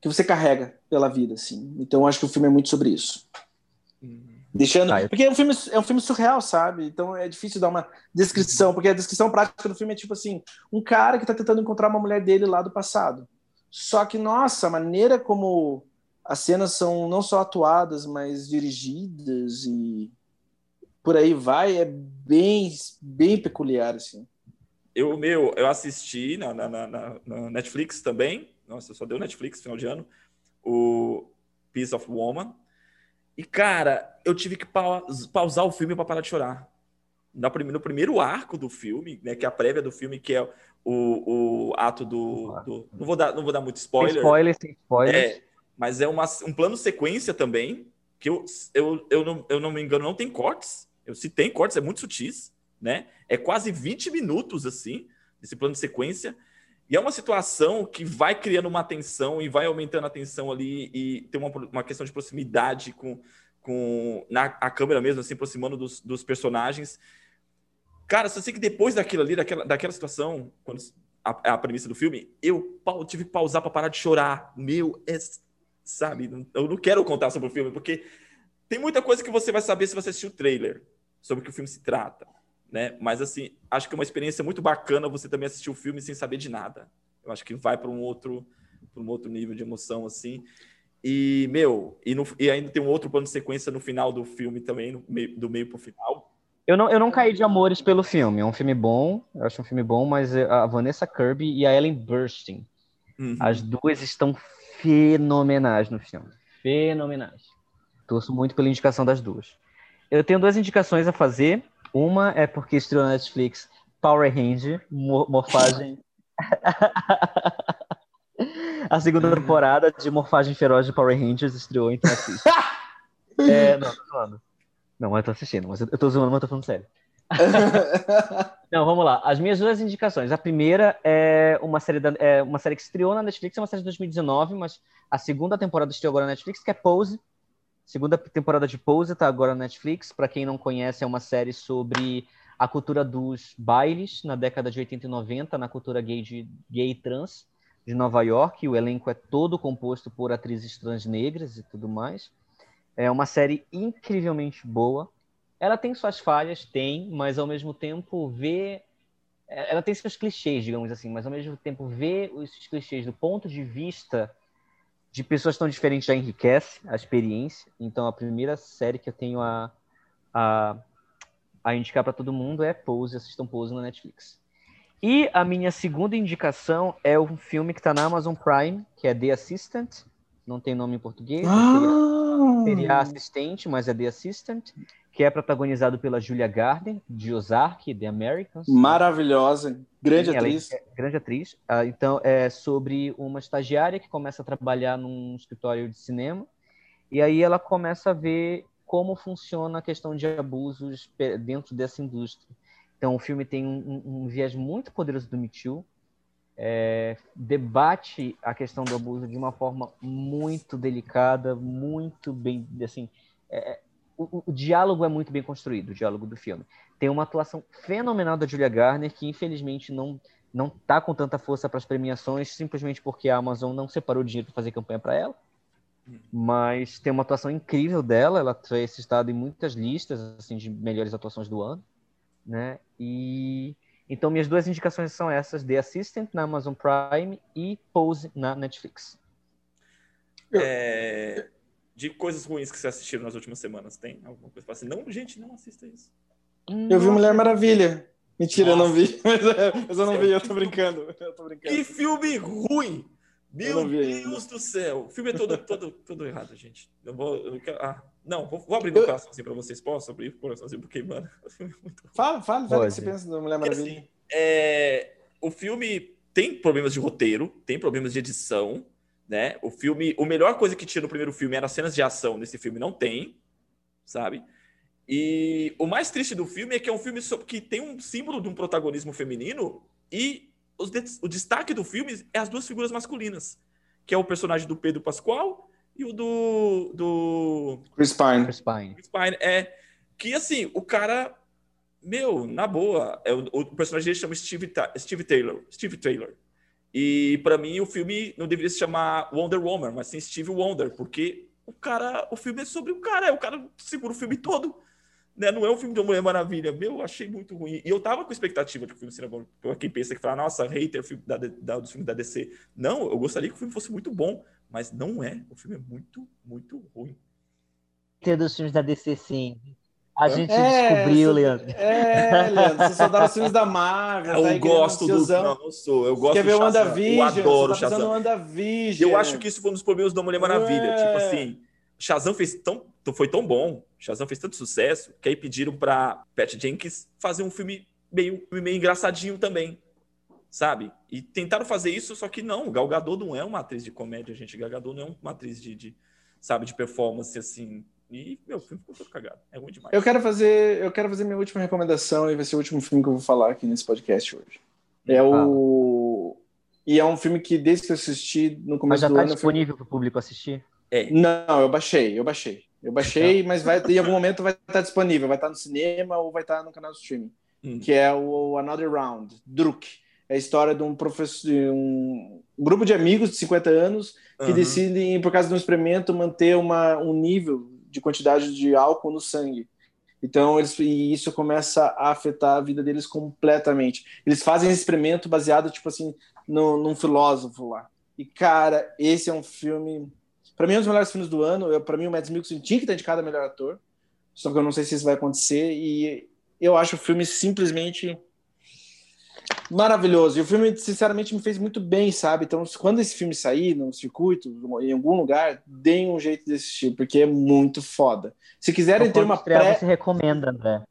que você carrega pela vida, assim. Então acho que o filme é muito sobre isso. Hum. Deixando. Ah, eu... Porque é um, filme, é um filme surreal, sabe? Então é difícil dar uma descrição, porque a descrição prática do filme é tipo assim: um cara que tá tentando encontrar uma mulher dele lá do passado. Só que, nossa, a maneira como as cenas são não só atuadas, mas dirigidas e por aí vai, é bem, bem peculiar, assim. Eu, meu, eu assisti na, na, na, na Netflix também, nossa, só deu Netflix final de ano, o Piece of Woman, e, cara, eu tive que pausar o filme para parar de chorar. No primeiro arco do filme, né, que é a prévia do filme, que é o, o ato do, do, Não, vou dar, não vou dar muito spoiler. Tem spoiler, tem spoiler. É, mas é uma, um plano sequência também, que eu, eu, eu, não, eu não me engano, não tem cortes. Eu se tem cortes, é muito sutis, né? É quase 20 minutos, assim, esse plano de sequência. E é uma situação que vai criando uma tensão e vai aumentando a tensão ali e tem uma, uma questão de proximidade com, com na, a câmera mesmo, assim, aproximando dos, dos personagens. Cara, só sei que depois daquilo ali, daquela, daquela situação, quando a, a premissa do filme, eu tive que pausar para parar de chorar. Meu, é, sabe? Eu não quero contar sobre o filme, porque tem muita coisa que você vai saber se você assistir o trailer sobre o que o filme se trata né? Mas assim, acho que é uma experiência muito bacana você também assistir o filme sem saber de nada. Eu acho que vai para um outro para um outro nível de emoção assim. E meu, e, no, e ainda tem um outro plano de sequência no final do filme também, no meio, do meio para o final. Eu não, eu não caí de amores pelo filme. É um filme bom, eu acho um filme bom, mas a Vanessa Kirby e a Ellen Burstyn, uhum. as duas estão fenomenais no filme. Fenomenais. Torço muito pela indicação das duas. Eu tenho duas indicações a fazer. Uma é porque estreou na Netflix Power Ranger, morfagem. a segunda temporada de Morfagem Feroz de Power Rangers estreou, então assiste. é, não, tô zoando. Não, eu tô assistindo, mas eu tô zoando, mas eu tô falando sério. não, vamos lá. As minhas duas indicações. A primeira é uma série, da, é uma série que estreou na Netflix, é uma série de 2019, mas a segunda temporada estreou agora na Netflix, que é Pose, Segunda temporada de Pose está agora na Netflix. Para quem não conhece, é uma série sobre a cultura dos bailes na década de 80 e 90, na cultura gay, de, gay e trans de Nova York. O elenco é todo composto por atrizes trans negras e tudo mais. É uma série incrivelmente boa. Ela tem suas falhas, tem, mas ao mesmo tempo vê. Ela tem seus clichês, digamos assim, mas ao mesmo tempo vê esses clichês do ponto de vista de pessoas tão diferentes já enriquece a experiência. Então, a primeira série que eu tenho a, a, a indicar para todo mundo é Pose, assistam Pose na Netflix. E a minha segunda indicação é um filme que está na Amazon Prime, que é The Assistant. Não tem nome em português. Ah! Seria, seria assistente, mas é The Assistant que é protagonizado pela Julia Gardner, de Ozark, The Americans. Maravilhosa, grande Sim, atriz. É grande atriz. Ah, então, é sobre uma estagiária que começa a trabalhar num escritório de cinema, e aí ela começa a ver como funciona a questão de abusos dentro dessa indústria. Então, o filme tem um, um, viés muito poderoso do Me Too, é, debate a questão do abuso de uma forma muito delicada, muito bem, assim, é, o, o, diálogo é muito bem construído, o diálogo do filme. Tem uma atuação fenomenal da Julia Garner, que infelizmente não não tá com tanta força para as premiações, simplesmente porque a Amazon não separou dinheiro para fazer campanha para ela. Mas tem uma atuação incrível dela, ela foi citada em muitas listas assim de melhores atuações do ano, né? E então minhas duas indicações são essas: The Assistant na Amazon Prime e Pose na Netflix. É, de coisas ruins que você assistiu nas últimas semanas? Tem alguma coisa para assim? Não, gente, não assista isso. Eu vi Mulher Maravilha. Mentira, Nossa. eu não vi. Mas, eu não vi, eu tô brincando. Eu tô brincando. Que filme ruim! Meu Deus do céu! O filme é todo, todo, todo errado, gente. Eu vou. Eu quero, ah, não, vou, vou abrir meu coraçãozinho para vocês. Posso abrir o coraçãozinho? Porque, mano, o filme é muito. Fala, fala, fala o que você pensa da Mulher Maravilha. Assim, é, o filme tem problemas de roteiro, tem problemas de edição, né? O filme. O melhor coisa que tinha no primeiro filme era as cenas de ação. Nesse filme não tem, sabe? E o mais triste do filme é que é um filme que tem um símbolo de um protagonismo feminino e os, o destaque do filme é as duas figuras masculinas, que é o personagem do Pedro Pascoal e o do. do... Chris Pine. Chris Pine. Chris Pine. É. Que assim, o cara. Meu, na boa, é, o, o personagem dele chama Steve, Steve Taylor. Steve Taylor. E para mim o filme não deveria se chamar Wonder Woman, mas sim Steve Wonder, porque o cara, o filme é sobre o cara, é o cara segura o filme todo. Né? Não é um filme de uma Mulher Maravilha. Meu, achei muito ruim. E eu tava com expectativa de que o filme seria bom. Quem pensa que fala, nossa, hater da, da, filmes da DC. Não, eu gostaria que o filme fosse muito bom, mas não é. O filme é muito, muito ruim. Ter dos filmes da DC, sim. A gente é, descobriu, Leandro. É, Leandro, você só dá os filmes da Marvel. Eu tá gosto do. Não, não sou. Eu gosto Quer ver o WandaVision? Eu adoro o tá Shazam. WandaVision. Eu acho que isso foi um dos problemas da Mulher Maravilha. É. Tipo assim, Shazam fez tão, foi tão bom Shazam fez tanto sucesso que aí pediram para Pat Jenkins fazer um filme meio, meio engraçadinho também, sabe? E tentaram fazer isso, só que não, Gal Gadot não é uma atriz de comédia, gente. Gal Gadot não é uma atriz de, de sabe, de performance assim. E meu o filme ficou todo cagado. É ruim demais. Eu quero fazer, eu quero fazer minha última recomendação e vai ser o último filme que eu vou falar aqui nesse podcast hoje. É o e é um filme que desde que eu assisti no começo Mas já do tá ano disponível para o público assistir? É. Não, eu baixei, eu baixei. Eu baixei, mas vai, em algum momento vai estar disponível, vai estar no cinema ou vai estar no canal de streaming, hum. que é o Another Round, Druk. É a história de um professor, de um grupo de amigos de 50 anos que uhum. decidem, por causa de um experimento, manter uma, um nível de quantidade de álcool no sangue. Então, eles, e isso começa a afetar a vida deles completamente. Eles fazem esse experimento baseado, tipo assim, no, num filósofo lá. E, cara, esse é um filme para mim, é um dos melhores filmes do ano. Para mim, o Mads Mikkelsen tinha que estar indicado a melhor ator. Só que eu não sei se isso vai acontecer. E eu acho o filme simplesmente maravilhoso. E o filme, sinceramente, me fez muito bem, sabe? Então, quando esse filme sair no circuito, em algum lugar, deem um jeito de assistir, porque é muito foda. Se quiserem ter uma pré... Você recomenda, André?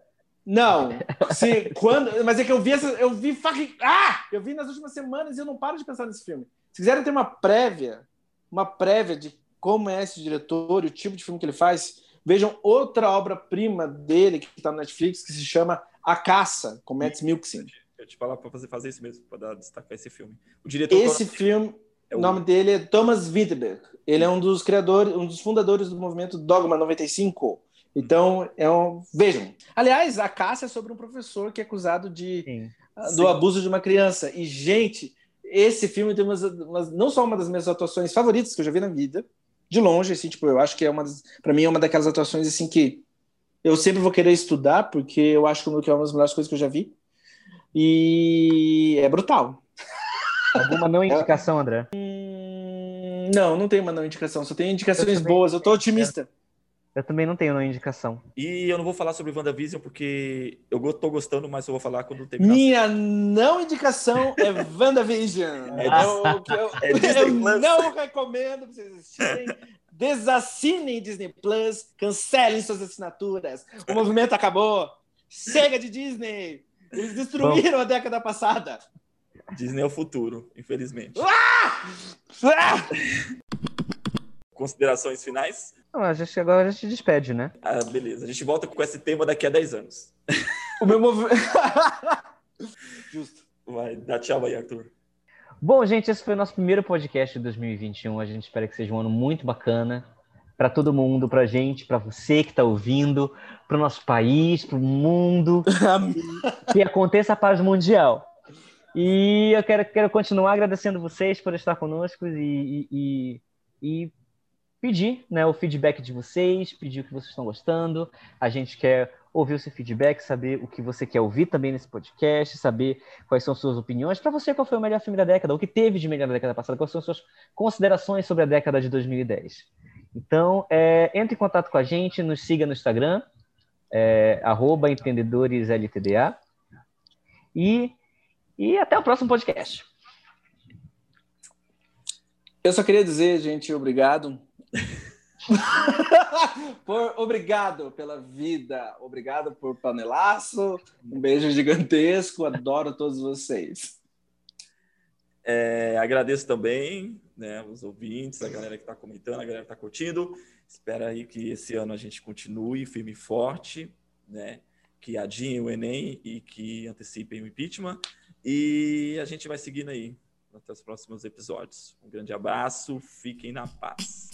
Não, se, quando, mas é que eu vi essa, eu vi fucking, ah, eu vi nas últimas semanas e eu não paro de pensar nesse filme. Se quiserem ter uma prévia, uma prévia de como é esse diretor e o tipo de filme que ele faz, vejam outra obra-prima dele que está na Netflix, que se chama A Caça, com Matt Mikkelsen. Eu te falar para fazer, fazer isso mesmo, para destacar esse filme. O diretor esse filme, é o nome dele é Thomas Wittenberg. Ele é um dos criadores, um dos fundadores do movimento Dogma 95. Então, é um. Vejam. Aliás, a caça é sobre um professor que é acusado de Sim. do Sim. abuso de uma criança. E, gente, esse filme tem umas, umas, não só uma das minhas atuações favoritas que eu já vi na vida, de longe, assim, tipo, eu acho que é uma, para mim é uma daquelas atuações assim que eu sempre vou querer estudar porque eu acho que é uma das melhores coisas que eu já vi e é brutal. Alguma não indicação, André? Hum, não, não tem uma não indicação, só tem indicações eu boas. Eu tô otimista. Eu também não tenho não indicação. E eu não vou falar sobre WandaVision porque eu tô gostando, mas eu vou falar quando terminar. Minha não indicação é WandaVision. É, eu, eu, é eu não recomendo pra vocês assistirem. Desassinem Disney Plus, cancelem suas assinaturas. O movimento acabou. Chega de Disney. Eles destruíram Bom. a década passada. Disney é o futuro, infelizmente. Ah! Ah! Considerações finais? Não, a gente agora a gente despede, né? Ah, beleza. A gente volta com esse tema daqui a 10 anos. O meu movimento. Justo. Vai, dá tchau aí, Arthur. Bom, gente, esse foi o nosso primeiro podcast de 2021. A gente espera que seja um ano muito bacana para todo mundo, para gente, para você que está ouvindo, para o nosso país, para o mundo. que aconteça a paz mundial. E eu quero, quero continuar agradecendo vocês por estar conosco e, e, e pedir né, o feedback de vocês, pedir o que vocês estão gostando. A gente quer ouvir o seu feedback, saber o que você quer ouvir também nesse podcast, saber quais são suas opiniões. Para você, qual foi o melhor filme da década, o que teve de melhor na década passada, quais são suas considerações sobre a década de 2010. Então, é, entre em contato com a gente, nos siga no Instagram, é, empreendedoresltda. E, e até o próximo podcast. Eu só queria dizer, gente, obrigado. por, obrigado pela vida, obrigado por panelaço, um beijo gigantesco, adoro todos vocês. É, agradeço também né, os ouvintes, a galera que está comentando, a galera que está curtindo. Espero aí que esse ano a gente continue firme e forte, né? Que adiem o Enem e que antecipem o impeachment. E a gente vai seguindo aí até os próximos episódios. Um grande abraço, fiquem na paz.